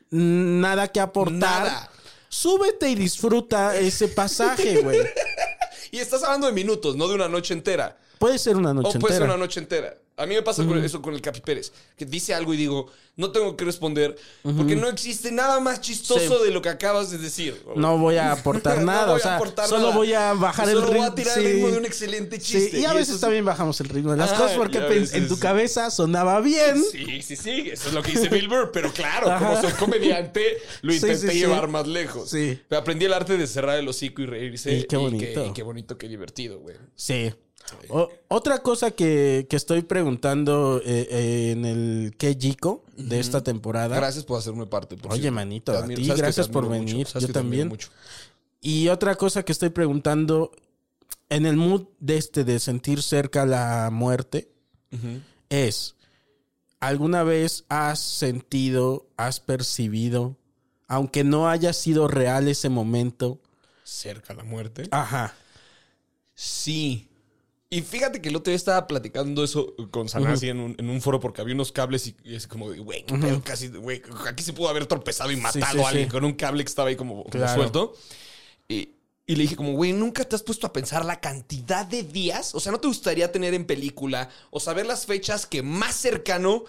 nada que aportar. Nada. Súbete y disfruta ese pasaje, güey. Y estás hablando de minutos, no de una noche entera. Puede ser una O noche puede ser entera. una noche entera. A mí me pasa con eso con el Capi Pérez, que dice algo y digo, no tengo que responder, porque no existe nada más chistoso Sí. de lo que acabas de decir. No voy a aportar nada. o sea, solo nada. voy a bajar el Solo ritmo. voy a tirar el ritmo de un excelente chiste. Sí, y a veces es- también bajamos el ritmo de las Ah, cosas porque veces- en tu cabeza sonaba bien. Sí, sí, sí, eso es lo que dice Bill Burr, pero claro, como soy comediante, lo intenté llevar más lejos. Sí. Pero aprendí el arte de cerrar el hocico y reírse. Y qué bonito. Y qué, bonito, qué divertido, güey. Sí. O- otra cosa que, que estoy preguntando eh, eh, en el Kejiko de esta temporada. Gracias por hacerme parte. por Oye, cierto. manito, a ti, gracias por venir. Yo también. mucho. Y otra cosa que estoy preguntando, en el mood de este de sentir cerca la muerte, es, ¿alguna vez has sentido, has percibido, aunque no haya sido real ese momento? Cerca la muerte. Ajá. Sí. Y fíjate que el otro día estaba platicando eso con Sanasi en, un, en un foro porque había unos cables y, y es como de, güey, qué pedo, casi, güey, aquí se pudo haber tropezado y matado sí, a alguien sí. con un cable que estaba ahí como, suelto. Y, y le dije como, güey, ¿nunca te has puesto a pensar la cantidad de días? O sea, ¿no te gustaría tener en película o saber las fechas que más cercano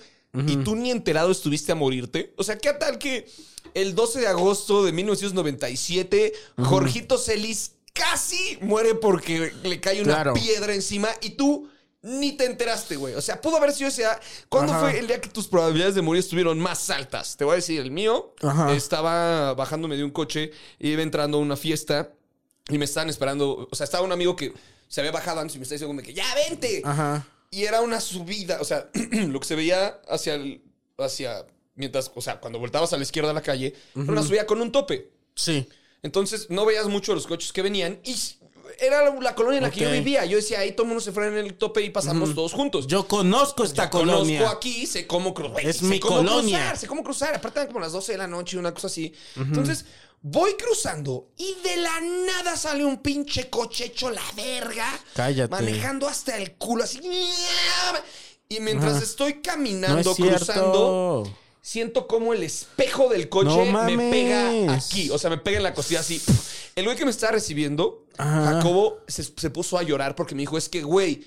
y tú ni enterado estuviste a morirte? O sea, ¿qué tal que el 12 de agosto de 1997, Jorgito Celis casi muere porque le cae una Claro. piedra encima y tú ni te enteraste, güey. O sea, pudo haber sido ese día. ¿Cuándo Ajá. fue el día que tus probabilidades de morir estuvieron más altas? Te voy a decir, el mío Ajá. estaba bajándome de un coche, iba entrando a una fiesta y me estaban esperando. O sea, estaba un amigo que se había bajado antes y me estaba diciendo como que ya vente. Ajá. Y era una subida, o sea, lo que se veía hacia el, hacia, mientras, o sea, cuando voltabas a la izquierda de la calle, era una subida con un tope. Sí. Entonces no veías mucho los coches que venían y era la colonia en la que yo vivía. Yo decía, ahí todo el mundo se frena en el tope y pasamos todos juntos. Yo conozco esta Ya colonia. Conozco aquí, sé cómo cruzar. Es mi colonia. Cruzar, sé cómo cruzar. Aparte eran como las 12 de la noche, una cosa así. Entonces, voy cruzando y de la nada sale un pinche coche hecho la verga. Cállate. Manejando hasta el culo, así. Y mientras estoy No caminando, cierto. Siento como el espejo del coche No me pega aquí. O sea, me pega en la costilla así. El güey que me estaba recibiendo, Ajá. Jacobo, se, se puso a llorar porque me dijo: Es que, güey,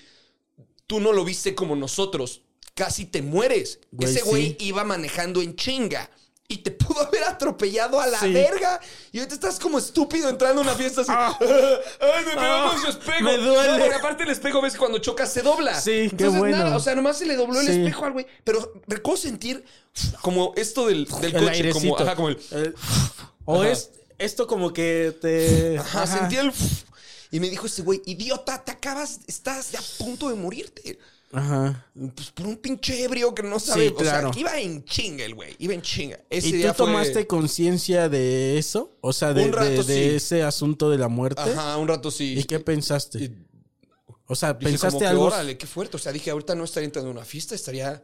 tú no lo viste como nosotros. Casi te mueres. Güey, Ese güey sí. iba manejando en chinga. Y te pudo haber atropellado a la Sí. verga. Y ahorita estás como estúpido entrando a una fiesta así. ¡Ay, me pegó Ah, con su espejo! me duele. No, porque aparte el espejo ves que cuando chocas se dobla. Sí, qué Entonces, bueno. nada, o sea, nomás se le dobló el espejo al güey. Pero recuerdo sentir como esto del, del El coche, airecito. como, ajá, como el. El- o Ajá. es esto como que te... Ajá, Ajá. sentí el. Y me dijo este güey, idiota, te acabas, estás ya a punto de morirte. Ajá. Pues por un pinche ebrio que no sabe. Sí, O sea, claro. iba en chinga el güey, iba en chinga. Ese ¿Y día tú fue- tomaste conciencia de eso? O sea, de, Un rato, de- ese asunto de la muerte. Ajá, un rato sí. ¿Y qué pensaste? Y o sea, dije ¿pensaste como que, algo? Órale, qué fuerte. O sea, dije, ahorita no estaría entrando a una fiesta, estaría.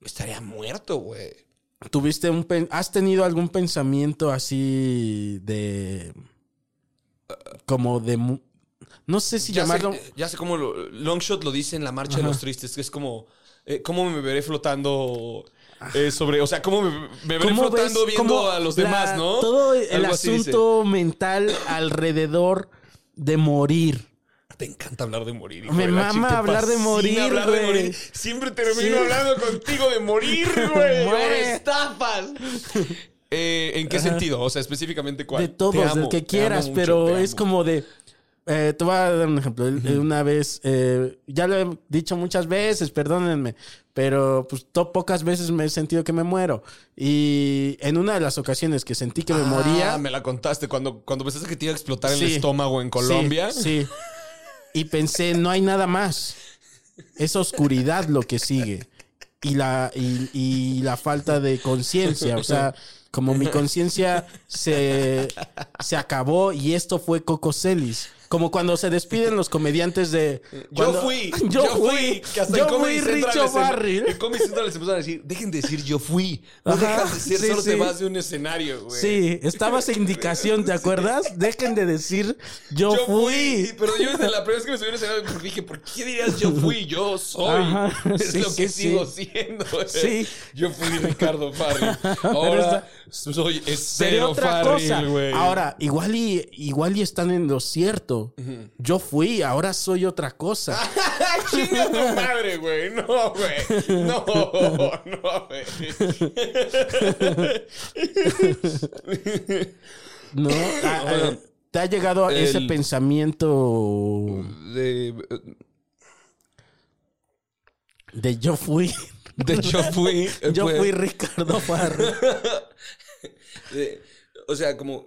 Estaría muerto, güey. ¿Tuviste un pen- ¿Has tenido algún pensamiento así de... como de... No sé si Ya sé, llamarlo... ya sé cómo lo, Longshot lo dice en La Marcha de los Tristes, que es como, eh, ¿cómo me veré flotando eh, sobre, o sea, cómo me, me veré ¿Cómo flotando ves viendo a los la- demás, no? Todo el Algo asunto mental alrededor de morir. Te encanta hablar de morir. hijo Me de mama hablar de morir, hablar de morir. Siempre termino Sí. hablando contigo de morir, güey. Muere. Me estafas. Eh, ¿En qué sentido? O sea, específicamente cuál. De todos, del que quieras, mucho, pero es como de. Eh, te voy a dar un ejemplo. Una vez, eh, ya lo he dicho muchas veces, perdónenme, pero pues to- pocas veces me he sentido que me muero. Y en una de las ocasiones que sentí que me Ah, moría. me la contaste cuando, cuando pensaste que te iba a explotar el Sí. estómago en Sí, Colombia. Sí, Y pensé, no hay nada más. Es oscuridad lo que sigue. y la, y, y la falta de conciencia. O sea, como mi conciencia se, se acabó y esto fue Coco Celis. Como cuando se despiden los comediantes de. cuando- Yo fui, yo, fui, que hasta yo en fui Richo em- Farrell. En Comedy Central les empezaron a decir, dejen de decir yo fui. No Ajá, dejas de sí, solo te vas de un escenario, güey. Sí, estaba esa indicación, ¿te acuerdas? Dejen de decir yo, Yo fui. fui. Pero yo desde la primera vez que me subí a un escenario pues, dije, ¿por qué dirías yo fui? Yo soy. Ajá, es lo que sigo siendo. Sí. Yo fui Ricardo Farrell. Ahora soy es Sería cero otra Farrell, cosa. güey. Ahora, igual y, igual y están en lo cierto. Yo fui, ahora soy otra cosa. Chinga tu madre, güey. No, güey. No, no, güey. ¿No? Ah, ¿Te ha llegado ese El- pensamiento De, de yo fui? de yo fui. Yo pues, fui Ricardo de- o sea, como.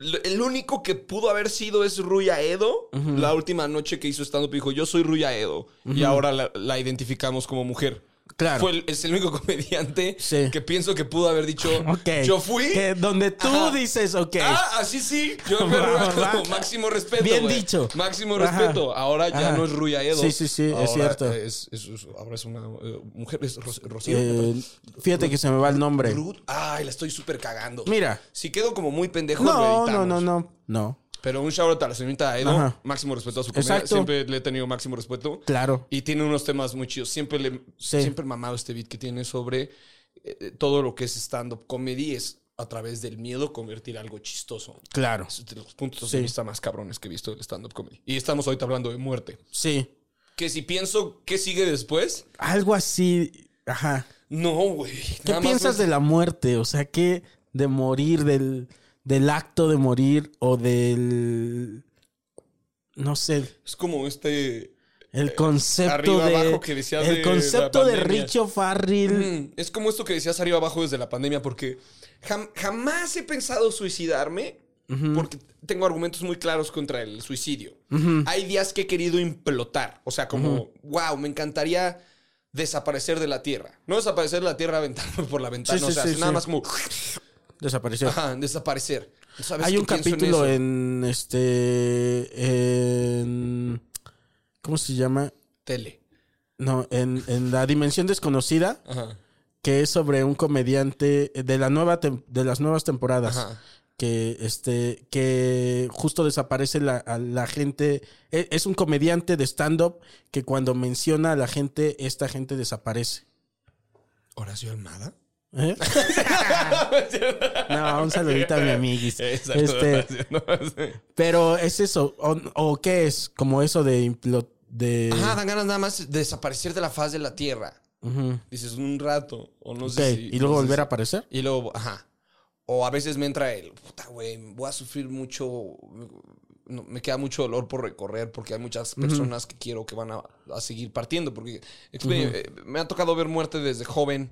El único que pudo haber sido es Ruya Edo. La última noche que hizo stand-up dijo: Yo soy Ruya Edo. Y ahora la, la identificamos como mujer. Claro. Fue el- es el único comediante Sí. que pienso que pudo haber dicho: Ok. Yo fui. Que donde tú Ajá. dices, ok. Ah, así sí. Yo me Va, como va. máximo respeto. Bien güey. dicho. Máximo Ajá. respeto. Ahora ya Ajá. no es Ruya Edo. Sí, sí, sí, es Ahora cierto. Es, es- es- ahora es una eh, mujer. Es Ro- Rocío. Eh, fíjate que se me va el nombre. Ruth. Ay, la estoy súper cagando. Mira. Si quedo como muy pendejo, No, lo no, no, no. No. Pero un shout out a la señorita Edo. Ajá. Máximo respeto a su. Exacto. Siempre le he tenido máximo respeto. Claro. Y tiene unos temas muy chidos. Siempre le Sí. siempre he mamado este beat que tiene sobre eh, todo lo que es stand-up comedy. Es a través del miedo convertir algo chistoso. Claro. Es de los puntos Sí. de vista más cabrones que he visto del stand-up comedy. Y estamos ahorita hablando de muerte. Sí. Que si pienso qué sigue después, Algo así. Ajá. no, güey. ¿Qué piensas de la muerte? O sea, ¿qué de morir, del, del acto de morir o del... No sé, Es como este... el concepto arriba, de... abajo que decías el de concepto de. Richo Farrell. Mm, Es como esto que decías arriba abajo desde la pandemia, porque jam- jamás he pensado suicidarme, porque tengo argumentos muy claros contra el suicidio. Hay días que he querido implotar, o sea, como, wow, me encantaría desaparecer de la Tierra. No desaparecer de la Tierra aventarme por la ventana, Sí, o sea, sí, nada más como, Desapareció. ajá, desaparecer. ¿Sabes Hay un en capítulo en, este... en- ¿Cómo se llama? Tele. No, en, en La Dimensión Desconocida, Ajá. que es sobre un comediante de, la nueva de las nuevas temporadas. Ajá. que este que justo desaparece la, a la gente e- es un comediante de stand up que cuando menciona a la gente esta gente desaparece Horacio Almada. ¿Eh? no un saludito a mi amiguis este pero es eso o, o qué es como eso de de Ajá, dan ganas nada más de desaparecer de la faz de la Tierra. Ujú. Dices un rato, o no sé si... y luego no volver si- a aparecer Y luego, ajá. O a veces me entra el, puta, güey, voy a sufrir mucho, no, me queda mucho dolor por recorrer porque hay muchas personas que quiero que van a, a seguir partiendo. Porque eh, me ha tocado ver muerte desde joven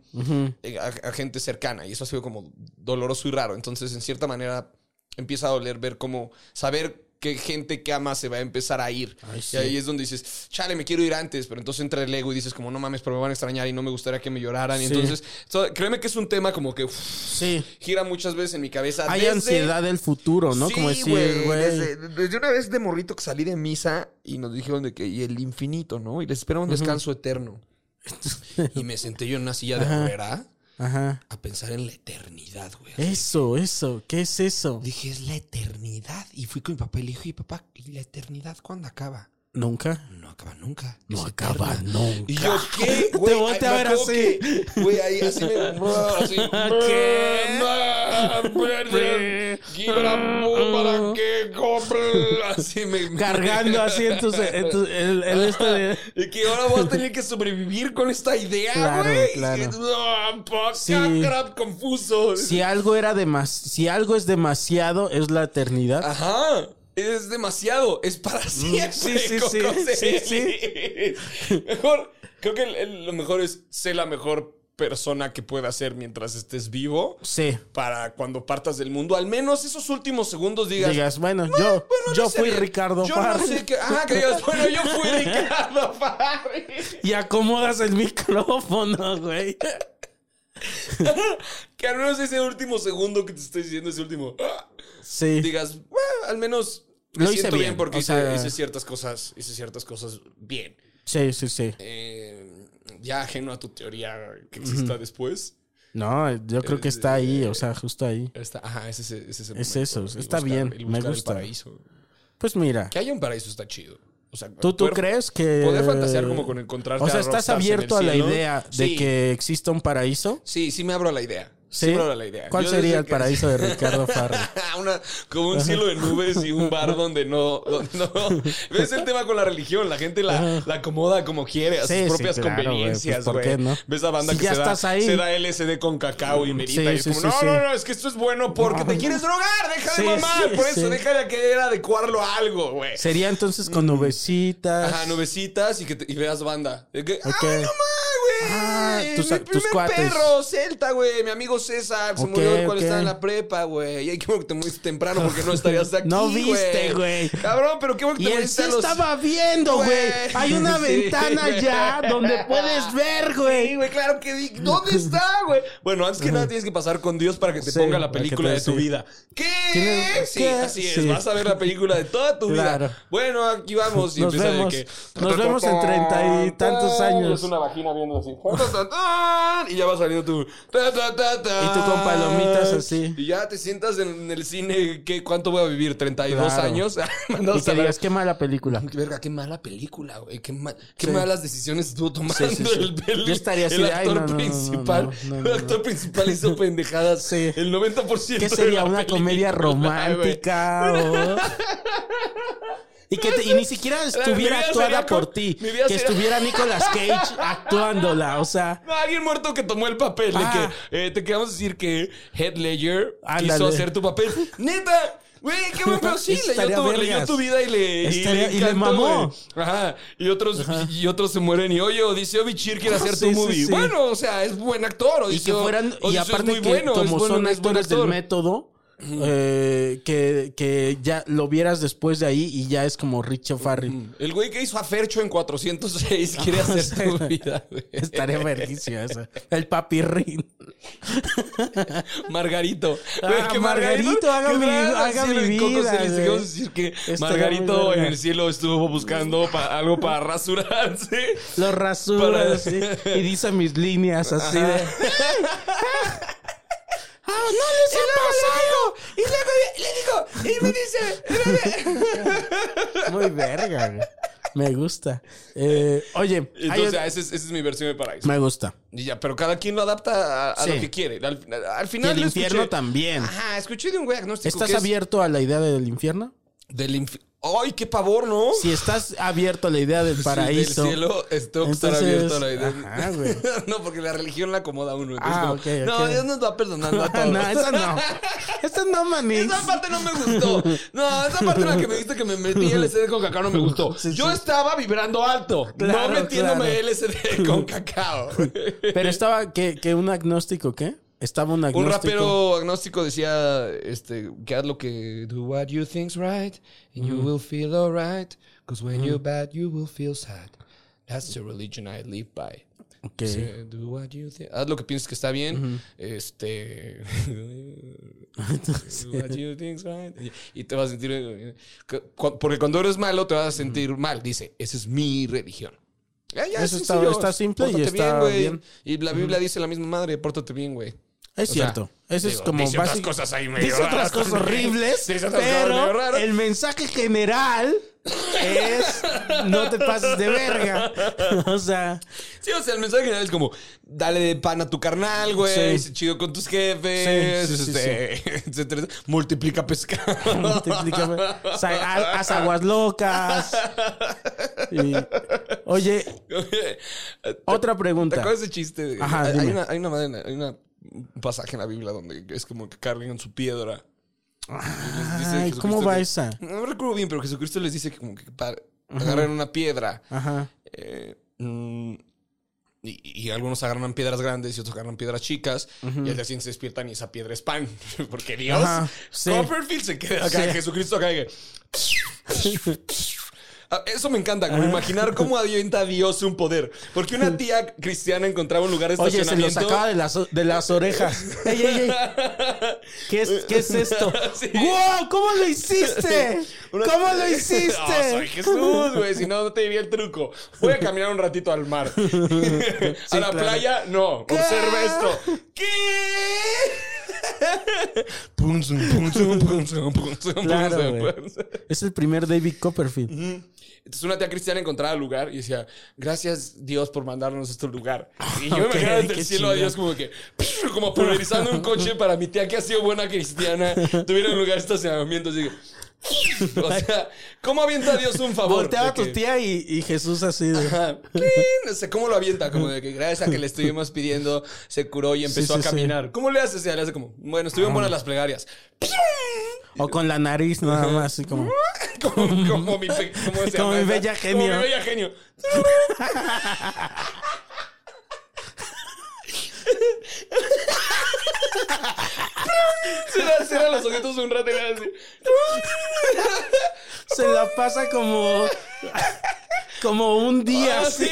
eh, a, a gente cercana y eso ha sido como doloroso y raro. Entonces, en cierta manera, empieza a doler ver cómo, saber que gente que ama se va a empezar a ir. Ay, sí. Y ahí es donde dices, chale, me quiero ir antes, pero entonces entra el ego y dices como, no mames, pero me van a extrañar y no me gustaría que me lloraran. Y entonces, so- créeme que es un tema como que sí gira muchas veces en mi cabeza. hay desde- ansiedad del futuro no como decir güey, Desde, desde una vez de morrito que salí de misa y nos dijeron de que y el infinito, ¿no? Y les espera un descanso eterno. y me senté yo en una silla de rueda ajá a pensar en la eternidad, güey. eso eso qué es eso Dije, es la eternidad. Y fui con mi papá y le dije, "Oye, papá, ¿y la eternidad cuándo acaba? Nunca No acaba nunca. No acaba eterna". nunca. Y yo, ¿qué? Güey, volteé a ver así. que, Güey, ahí así me. Así. ¿Qué? ¿Para qué compre? Así me. cargando así en tus, en tu- el, el este de... Y que ahora voy a tener que sobrevivir con esta idea, Claro, güey. claro. No, poca Sí. crap, confuso. Si algo era demas, si algo es demasiado es la eternidad. Ajá. Es demasiado. Es para siempre. Mm, sí, sí, Coco sí, sí, Celis. Mejor. Creo que el- el- lo mejor es sé la mejor persona que pueda ser mientras estés vivo. Sí. Para cuando partas del mundo, al menos esos últimos segundos digas. Digas, bueno, yo, bueno, yo fui. Ricardo Yo no sé qué. Ah, que digas, bueno, yo fui Ricardo Farrell. Y acomodas el micrófono, güey. que al menos ese último segundo que te estoy diciendo, ese último. Sí. digas, al menos me Lo hice bien, bien, porque hice, sea- hice ciertas cosas, hice ciertas cosas bien. Sí, sí, sí. Eh, ya ajeno a tu teoría que exista después. No, yo creo que está ahí, o sea, justo ahí. Está, ajá, ese, es- ese es el Es momento, eso, está buscar- bien, me el gusta. paraíso. Pues mira, Que haya un paraíso está chido. O sea, ¿tú, tú crees que... Poder fantasear como con encontrarte O sea, ¿estás abierto a la idea de Sí. que exista un paraíso? Sí, sí me abro a la idea. Sí, la idea. ¿Cuál Yo sería el que- paraíso de Ricardo Farrell? Una, como un cielo de nubes y un bar donde no, donde no. ¿Ves el tema con la religión? La gente la, la acomoda como quiere, a sus sí, propias claro, conveniencias, Pues, ¿por güey. no? ¿Ves a banda Si que se, da, se da LSD con cacao y merita? Y es como, no, no, no, es que esto es bueno porque te quieres drogar, deja de mamar. Por eso, deja de querer adecuarlo a algo, güey. Sería entonces con nubecitas. Mm. Ajá, nubecitas y que te- y veas banda. Que. ¡Ay, no güey! Ah, tus- mi tus primer cuates. perro, Celta, güey. Mi amigo César se Ok, murió cuando estaba en la prepa, güey. Y ay, qué bueno que te moriste temprano porque no estarías aquí, No viste, güey. Cabrón, pero qué bueno que Y te él moriste sí a los... estaba viendo, güey. Güey. Hay una Sí, ventana güey. ya donde puedes ver, Sí, güey. güey, claro que vi. ¿Dónde está, güey? Bueno, antes que nada tienes que pasar con Dios para que te Sí, ponga la que película de tu vida. ¿Qué? Sí, ¿qué? así es. Sí. Vas a ver la película de toda tu Claro. vida. Bueno, aquí vamos. Y Nos vemos. que- Nos vemos en treinta y tantos años. Es una vagina viendo así. Y ya va saliendo tu. Y tú con palomitas así. Y ya te sientas en el cine. ¿qué, ¿Cuánto voy a vivir? ¿32 Claro. años? Y la- digas, qué mala película. Verga, qué mala película, güey. Qué, ma- qué Sí. malas decisiones estuvo tomando Sí, sí, sí. el, el- Yo estaría así el de, "Ay, actor no, no, no, principal. no, el no". actor principal hizo pendejadas. Sí. El 90%. ¿Qué de sería? la ¿Una película, comedia romántica? Y que te- y ni siquiera estuviera actuada por con- ti. Que sería- estuviera Nicolas Cage actuándola. O sea, No, alguien muerto que tomó el papel. Ah. De que eh, te queremos decir que Head Ledger quiso hacer tu papel. Neta. Güey, qué bueno, pero sí, leyó tu, leyó tu vida y le, Estaría- y le encantó, mamó. Ajá. Y otros, y otros se mueren. Y oye, Odiseo Bichir quiere hacer Sí, tu movie. sí. Bueno, o sea, es buen actor. y que Odiseo- fueran. Y Odiseo es aparte muy que bueno, como buen- son es buen actores del método. Eh, que, que ya lo vieras después de ahí y ya es como Richo Farrell. El güey que hizo a Fercho en 406 quiere hacer tu vida, güey. Estaría verguísima eso. El papirrín. Margarito. Ah, Güey, que Margarito, haga que mi- haga vida, güey. Decir que Margarito en el cielo estuvo buscando pa- algo para rasurarse. Lo rasura Para- así, y dice mis líneas así de. ¡Ah, no les ha pasado! Y luego le digo, y me dice, Muy verga, güey. Me gusta. Eh, oye, Entonces, esa es, esa es mi versión de paraíso. me gusta. Y ya, pero cada quien lo adapta a, a Sí. lo que quiere. Al, al Y final el infierno escuché- también. Ajá, escuché de un güey agnóstico ¿Estás que es abierto a la idea del infierno? del infierno. ¡Ay, qué pavor, ¿no? Si estás abierto a la idea del Sí, paraíso. del cielo, tengo que estar abierto a la idea. ajá, güey. no, porque la religión la acomoda a uno. Ah, como, No. Dios nos va perdonando a todos. no, esa no. Esa no, manix. Esa parte no me gustó. No, esa parte en la que me dijiste que me metí LSD con cacao no me gustó. Sí, Yo sí. estaba vibrando alto, Claro, no metiéndome claro. LSD con cacao. Pero estaba, ¿qué, qué, un agnóstico qué? Estaba un rapero agnóstico decía este, que haz lo que do what you think's right and you will feel alright. Because when you're bad, you will feel sad. That's the religion I live by. Ok. Dice, do what you think. Haz lo que piensas que está bien. Este. do what you think's right. Y, y te vas a sentir. eh, Porque cuando eres malo, te vas a sentir mal. Dice, esa es mi religión. Ya, ya, Eso es está- simple y Pórtate está güey. bien. Y la Biblia dice la misma madre, pórtate bien, güey. Es O sea, cierto. Eso es como dice otras básico- cosas ahí medio Dice otras cosas horribles. Otras pero el mensaje general es no te pases de verga. O sea, Sí, o sea, el mensaje general es como, dale de pan a tu carnal, güey, Sí. chido con tus jefes, Sí, sí, este, etcétera. Multiplica pescado. multiplícame. O sea, ha- haz aguas locas. Y- oye, otra ¿Te pregunta. acuerdas de chiste? Ajá, hay, una, hay, una, madre- hay una- un pasaje en la Biblia donde es como que cargan su piedra. Y Ay, ¿cómo va que- esa? No recuerdo bien, pero Jesucristo les dice que como que pa- agarran una piedra. Ajá. eh, mm, Y, y algunos agarran piedras grandes y otros agarran piedras chicas. Y al día siguiente se despiertan y esa piedra es pan. Porque Dios, Ajá, sí. Copperfield se queda acá. Sí. Jesucristo acá. que- Ah, Eso me encanta, como imaginar cómo avienta Dios un poder. Porque una tía cristiana encontraba un lugar de Oye, se lo estacionamiento. sacaba de las, de las orejas. ¡Ey, ey, ey! ¿Qué es, qué es esto? Sí. ¡Wow! ¿Cómo lo hiciste? Una- ¿Cómo lo hiciste? soy Jesús, güey. Si no, no te diría el truco. Voy a caminar un ratito al mar. a la claro. playa, no. Observa esto. ¿Qué? Pum, Claro. Es el primer David Copperfield. Entonces una tía cristiana encontraba el lugar y decía, gracias Dios por mandarnos a este lugar. Y yo me Ok, imaginaba desde el cielo a. Dios como que, como pulverizando un coche para mi tía que ha sido buena cristiana, tuviera un lugar de estacionamiento así que- O sea, ¿cómo avienta Dios un favor? Volteaba a tu que- tía y, y Jesús así de... Ajá. No sé cómo lo avienta, como de que gracias a que le estuvimos pidiendo, se curó y empezó Sí, sí, a sí. caminar. ¿Cómo le haces? Le hace como, bueno, estuvieron buenas las plegarias. O con la nariz nada más, así como... Como, como mi, pe- ¿cómo se Como llama mi esa? bella genio. Como mi bella genio. Cierra, los ojitos un rato y le así. Se la pasa como... Como un día. Ah, así.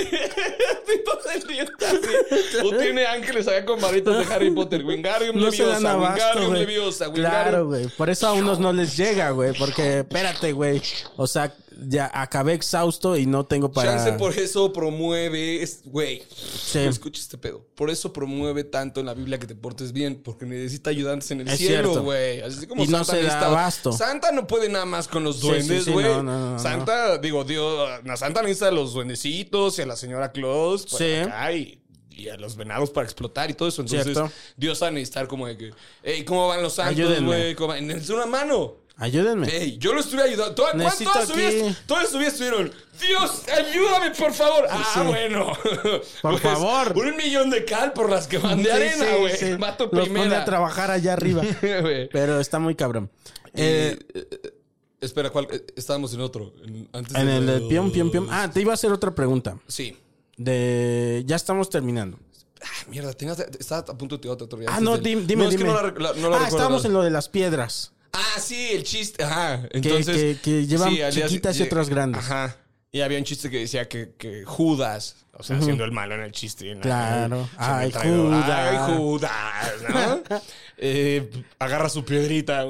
está así. O tiene ángeles acá con varitas de Harry Potter. Wingardium No Leviosa, Wingardium. Leviosa, Wingardium- Claro, güey. Por eso a unos no les llega, güey. Porque, espérate, güey. O sea, ya acabé exhausto y no tengo para... Chance por eso promueve, es- güey, Sí. escucha este pedo. Por eso promueve tanto en la Biblia que te portes bien, porque necesita ayudantes en el Es cielo, güey. Así como Y no Santa se da abasto. Santa no puede nada más con los sí, duendes, sí, güey. no, no, no, no. Santa, digo, Dios, la Santa necesita a los duendecitos y a la señora Claus Sí. acá y, y a los venados para explotar y todo eso. Entonces, Cierto. Dios va a necesitar como de que, hey, ¿cómo van los santos, güey? ¿Cómo van? Necesito una mano. Ayúdenme. Ey, yo lo estuve ayudando. Toda, ¿cuán- Necesito todas, aquí- todas sus vidas estuvieron. Dios, ayúdame, por favor. Ah, Sí. bueno. Por favor. Un millón de cal por las que van de Sí, arena, sí, güey. sí. Mato Los pone primera. a trabajar allá arriba. Güey. Pero está muy cabrón. Eh, Eh, espera, ¿cuál? Eh, Estábamos en otro. en- antes en de- el de piom, piom, piom. Ah, te iba a hacer otra pregunta. Sí. De... Ya estamos terminando. Ah, mierda, tenías, estaba a punto de tirar otro. Ah, no, dime, dime. es que dime. no la, la- no la ah, recuerdo. estábamos en lo de las piedras. Ah, sí, el chiste. Ajá. Que, Entonces. que, que llevan sí, al día- chiquitas y otras grandes. Ajá. Y había un chiste que decía que, que Judas, o sea, siendo el malo en el chiste. ¿no? Claro. Ay, Judas. Ay, Judas, ¿no? Eh, agarra su piedrita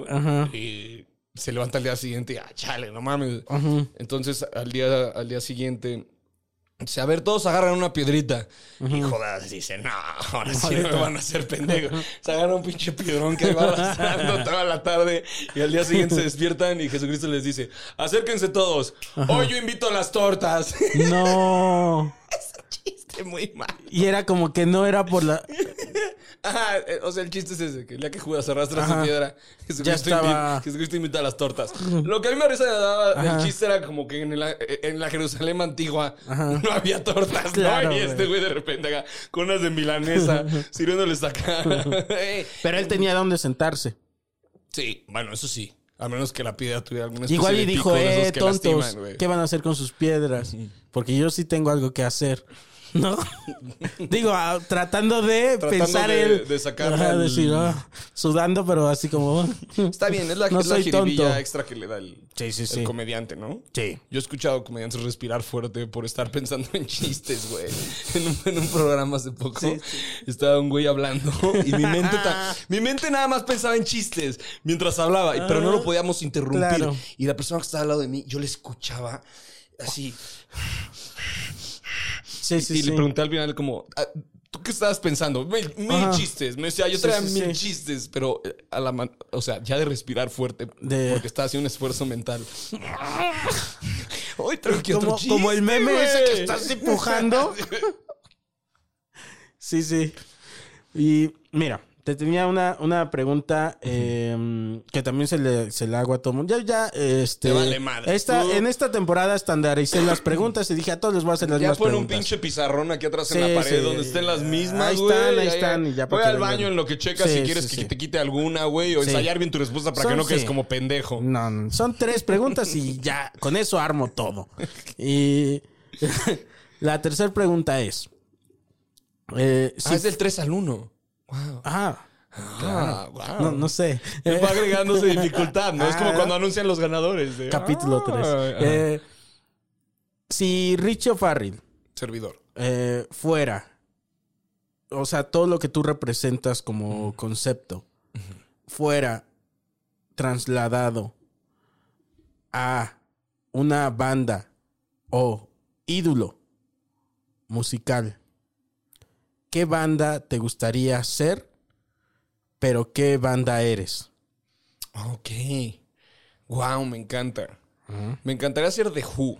y se levanta al día siguiente y, ah, chale, no mames. Entonces, al día, al día siguiente, dice, a ver, todos agarran una piedrita. Y Judas dice, no, ahora sí no me van a hacer pendejo. Se agarra un pinche piedrón que va arrastrando toda la tarde. Y al día siguiente se despiertan y Jesucristo les dice, acérquense todos. Hoy yo invito a las tortas. No. chiste muy mal. Y era como que no era por la. Ajá, eh, o sea, el chiste es ese, que el día que Judas arrastra Ajá. su piedra, Jesucristo, Ya estaba- invita, Jesucristo invita a las tortas. Lo que a mí me risa me daba Ajá. el chiste era como que en la, en la Jerusalén antigua no había tortas, Claro, ¿no? Y este güey de repente acá, con unas de milanesa, sirviéndoles acá. Pero él tenía dónde sentarse. sí, bueno, eso sí. A menos que la piedra tuviera alguna especie Igual de y dijo, pico de esos eh, que tontos, lastiman, güey. ¿qué van a hacer con sus piedras? Porque yo sí tengo algo que hacer. ¿No? Digo, ah, tratando de Tratando pensar de- el. de Ajá, decir, ah, sudando, pero así como. Está bien, es la, No es la jiribilla extra que le da el, Sí, sí, el comediante, ¿no? Sí. Yo he escuchado comediantes respirar fuerte por estar pensando en chistes, güey. En un, en un programa hace poco estaba un güey hablando y mi mente, ta- mi mente nada más pensaba en chistes mientras hablaba, pero no lo podíamos interrumpir. Claro. Y la persona que estaba al lado de mí, yo le escuchaba así. Sí, sí, y sí. le pregunté al final como, ah, ¿tú qué estabas pensando? Mil, chistes. Me decía, yo traía mil chistes, pero eh, a la man- o sea, ya de respirar fuerte, De- porque estaba haciendo un esfuerzo mental. Hoy traigo aquí otro como, chiste, como el meme ese que estás empujando. Sí, sí. Y mira, te tenía una, una pregunta eh, que también se le, se le hago a todo el mundo. Ya, ya, este. Te vale madre. Esta, en esta temporada estandaricé las preguntas y dije a todos les voy a hacer las Ya mismas pon un preguntas. pinche pizarrón aquí atrás Sí, en la pared sí. donde estén las mismas, Ahí güey. están, ahí están, y ya Voy al baño en lo que checas si quieres que te quite alguna, güey, o ensayar bien tu respuesta para Son- que no quedes como pendejo. No, no, son tres preguntas y ya, con eso armo todo. Y la tercera pregunta es: Eh, Ah, es del 3 al 1. Wow. Ah, Ah, wow. no, no sé. Va agregándose dificultad, ¿no? Es como Ah. cuando anuncian los ganadores. de- Capítulo Ah, 3. ajá. si Richie O'Farrill Servidor. eh, fuera, o sea, todo lo que tú representas como concepto, fuera trasladado a una banda o ídolo musical, ¿qué banda te gustaría ser? Pero ¿qué banda eres? Ok. Wow, me encanta. Me encantaría ser The Who.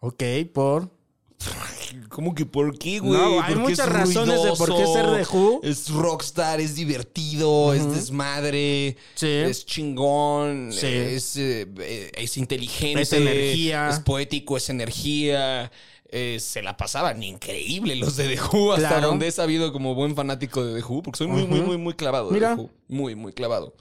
Ok, por... ¿Cómo que por qué, güey? No, hay muchas es razones de por qué ser The Who. Es rockstar, es divertido, es desmadre, Sí. es chingón, Sí. es, eh, eh, es inteligente. Es energía. Es poético, es energía. Eh, se la pasaban increíble los de The Who, hasta Claro. donde he sabido como buen fanático de The Who, porque soy muy, muy, muy, muy clavado de Mira. The Who. Muy, muy clavado.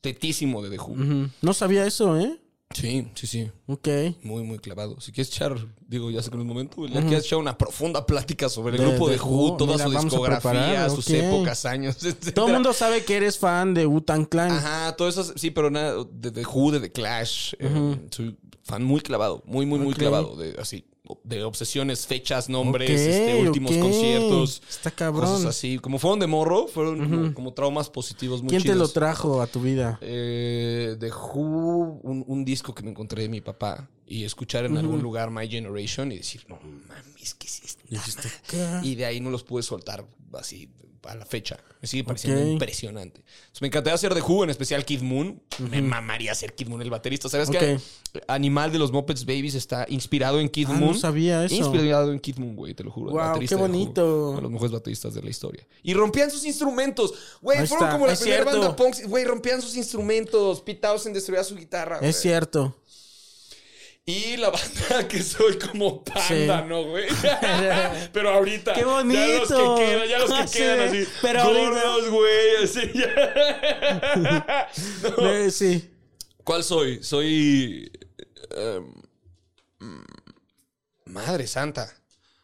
Tetísimo de The Who. No sabía eso, ¿eh? Sí, sí, sí. Ok. Muy, muy clavado. Si quieres echar, digo, ya sé que no es momento, ya quieres echar una profunda plática sobre el De- grupo de, de Who, Who. toda Mira, su discografía, sus épocas, años, etc. Todo el mundo sabe que eres fan de Wu-Tang Clan. Ajá, todo eso, sí, pero nada, de The Who, de The Clash. eh, soy fan muy clavado, muy, muy, muy clavado. De, así, de obsesiones, fechas, nombres, este, últimos conciertos. Está cabrón. Cosas así. Como fueron de morro, fueron como, como traumas positivos muy ¿Quién te lo trajo a tu vida? Eh, de Who, un, un disco que me encontré de mi papá y escuchar en algún lugar My Generation y decir, no mames, ¿qué es esto? Y de ahí no los pude soltar así a la fecha. Me sigue pareciendo impresionante. Entonces, me encantaría hacer de Who, en especial Kid Moon. Me mamaría ser Kid Moon el baterista. ¿Sabes Ok. qué? Animal de los Muppets Babies está inspirado en Kid Ah, no Moon. sabía eso. Inspirado en Kid Moon, güey, te lo juro. baterista qué bonito. uno de los mejores bateristas de la historia. Y rompían sus instrumentos. Güey, fueron está, como la es primera cierto. banda punk. Güey, rompían sus instrumentos. Pete Townsend destruía su guitarra. Es cierto. Y la banda que soy como panda, Sí. ¿no, güey? Pero ahorita. ¡Qué Ya los bonito! que quedan, ya los que quedan así. pero gordos, güey, así. ya. No. Eh, sí. ¿Cuál soy? Soy. em, mm, madre santa.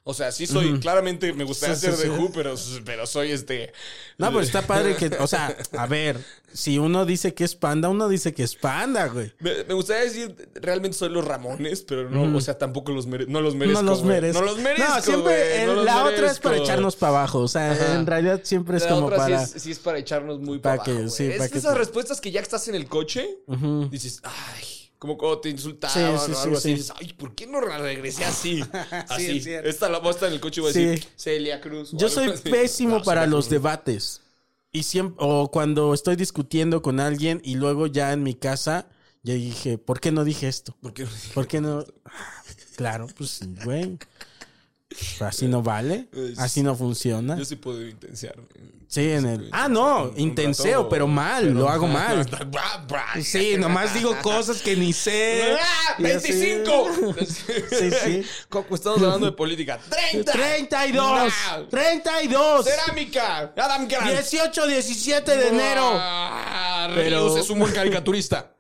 O sea, sí soy. Claramente me gustaría Sí, ser sí, de sí. Who, pero, pero soy este. No, pues está padre que, o sea, a ver, si uno dice que es panda, uno dice que es panda, güey. Me, me gustaría decir, realmente soy los Ramones, pero no, o sea, tampoco los mere- no los merezco. no los merezco. No los merezco. No, siempre, güey, no el- los la otra es merezco. para echarnos para abajo. O sea, Ajá. en realidad siempre es La como otra para. sí, es, sí es para echarnos muy para para abajo. güey. para es que esas te- respuestas que ya estás en el coche, Ujú. dices, ay, como cuando te insultaban Sí, sí, o sí, algo así. Dices, ay, ¿por qué no regresé así? así. es. Esta la estar en el coche y voy a Sí. decir, Celia Cruz. Yo soy así. pésimo No, para los Cruz. debates. Y siempre, o cuando estoy discutiendo con alguien y luego ya en mi casa, ya dije, ¿por qué no dije esto? ¿Por qué no? ¿Por qué no? Claro, pues sí, güey. Así no vale. Así no funciona. Yo sí puedo intensear. Sí, en el. Ah, Un- no, intenseo, pero mal, pero- lo hago mal. Bra. Sí, nomás digo cosas que ni sé. ¡Ah! Y así. ¡25! Sí, sí. Coco, estamos hablando de política. ¡30! 32. Nah. 32. ¡Cerámica! ¡Adam Grant! 18, 17 de enero. Ah, Pero- es un buen caricaturista.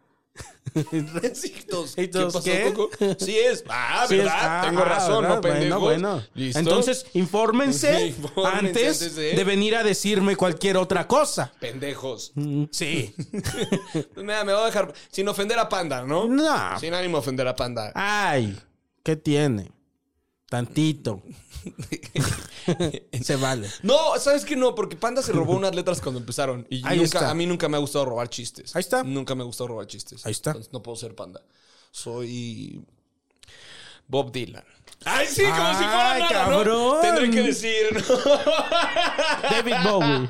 Todos, ¿Qué pasó, ¿qué? Coco? Sí es. Ah, Sí, ¿verdad? es- ah, Tengo razón, ¿verdad? no pendejos. Bueno, bueno. ¿Listo? Entonces, infórmense, Infórmense antes, antes de- de... venir a decirme cualquier otra cosa. Pendejos. Mm, Sí. Mira, me voy a dejar sin ofender a Panda, ¿no? No. Sin ánimo de ofender a Panda. Ay, ¿qué tiene? Tantito. Se vale. No, ¿sabes qué? No, porque Panda se robó unas letras cuando empezaron. Y Ahí nunca, está. a mí nunca me ha gustado robar chistes. Ahí está. Nunca me ha gustado robar chistes. Ahí está. Entonces no puedo ser Panda. Soy Bob Dylan. Ay, sí, como si fuera nada, ¿no? cabrón. Tendré que decir. David Bowie.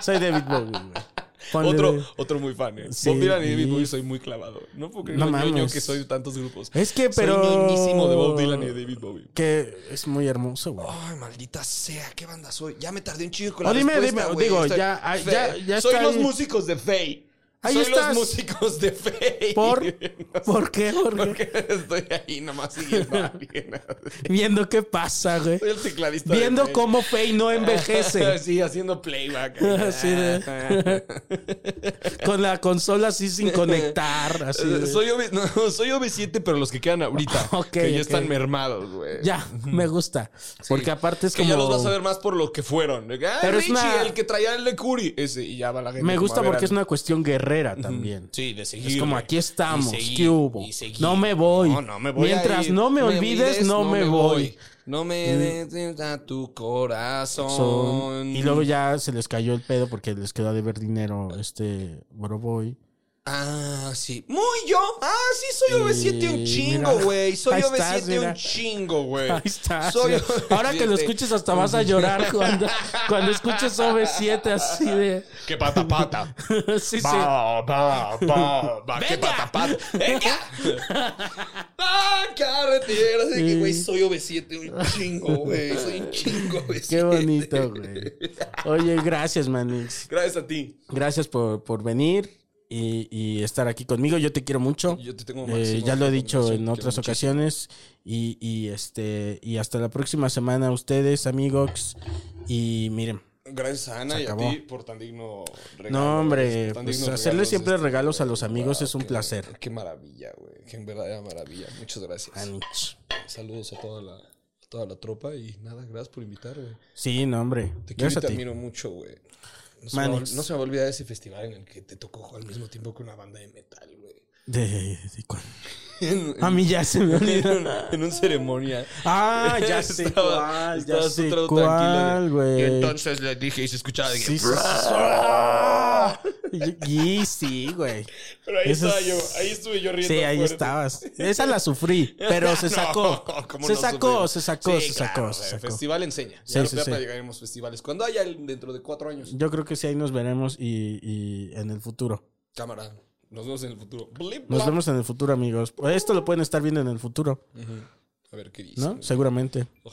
Soy David Bowie. güey. Ponle- Otro, otro muy fan, ¿eh? Sí. Bob Dylan y David Bowie soy muy clavado. No porque No mames. que soy de tantos grupos. Es que, Soy pero- ñoñísimo de Bob Dylan y de David Bowie. Que es muy hermoso, güey. Ay, maldita sea, ¿qué banda soy? Ya me tardé un chico con Oh, la dime, respuesta, dime, digo, Estoy- ya, ah, ya- ya Soy los músicos de Faye. Ahí Soy estás. los músicos de Faye. ¿Por? ¿Por qué? ¿Por qué? Porque estoy ahí nomás siguiendo a alguien. Viendo qué pasa, güey. Soy el tecladista. Viendo cómo Faye no envejece. sí, haciendo playback. Así de- Con la consola así sin conectar. Así de- Soy, OV, no, soy OV7, pero los que quedan ahorita. Ok, que ya están mermados, güey. Ya, me gusta. Porque aparte es Que como. ya los vas a ver más por lo que fueron. Pero es Richie, una- el que traía el de Curi. Ese, y ya va la gente. Me gusta ver porque es una cuestión guerrera también. Sí, de seguir. Es como aquí estamos, seguir, ¿qué hubo? No me voy. No, no me voy. Mientras no me olvides, no me voy. No me des a tu corazón. Son- Y luego ya se les cayó el pedo porque les quedó a deber dinero este Boroboy. Ah, sí. Muy yo. Ah, sí, soy OV7 un chingo, güey. Soy ahí OV7 estás, mira. un chingo, güey. Ahí está. Soy. Ahora que lo OV7. escuches hasta vas a llorar cuando, cuando escuches OV7 así de... Que pata pata. sí, sí. Va, va, va, va, que pata pata. ¡Venga! ¡Ah, carretera! Así que, güey, soy OV7 un chingo, güey. Soy un chingo OV7. Qué bonito, güey. Oye, gracias, Manix. Gracias a ti. Gracias por, por venir y, y estar aquí conmigo. Yo te quiero mucho. Yo te tengo Eh, ya lo he dicho en otras ocasiones. Y, y, este y hasta la próxima semana ustedes, amigos. Y miren, Gracias a Ana y a ti por tan digno regalo. no, hombre, tan pues hacerle siempre este, regalos a los amigos wow, es un qué- placer. Qué maravilla, güey. Qué verdadera maravilla. Muchas gracias. Anich. Saludos a toda la, toda la tropa y nada, gracias por invitar, güey. Sí, no, hombre. Te quiero y te admiro mucho, güey. No, no se me va a olvidar ese festival en el que te tocó al mismo tiempo que una banda de metal, güey. De, de cuál? En, A mí ya se me en, olvidó. un- en un ceremonia. Ah, ya sé Estaba- cuál, ya estaba sé cuál, tranquilo, güey. Y entonces le dije y se escuchaba de. Sí, sí, sí. Y sí, güey. Pero ahí Eso estaba es- yo, ahí estuve yo riendo. Sí, ahí fuerte. estabas. Esa la sufrí, pero se No, sacó. ¿cómo se no sacó, se sacó, Sí, se claro, sacó, se sacó. El festival enseña. Sí, ya sí, sí. llegaremos festivales. Cuando haya dentro de cuatro años. Yo creo que sí, ahí nos veremos y, y en el futuro. Cámara. Nos vemos en el futuro. Blip, Nos vemos en el futuro, amigos. Esto lo pueden estar viendo en el futuro. A ver qué dice. ¿no? Seguramente. two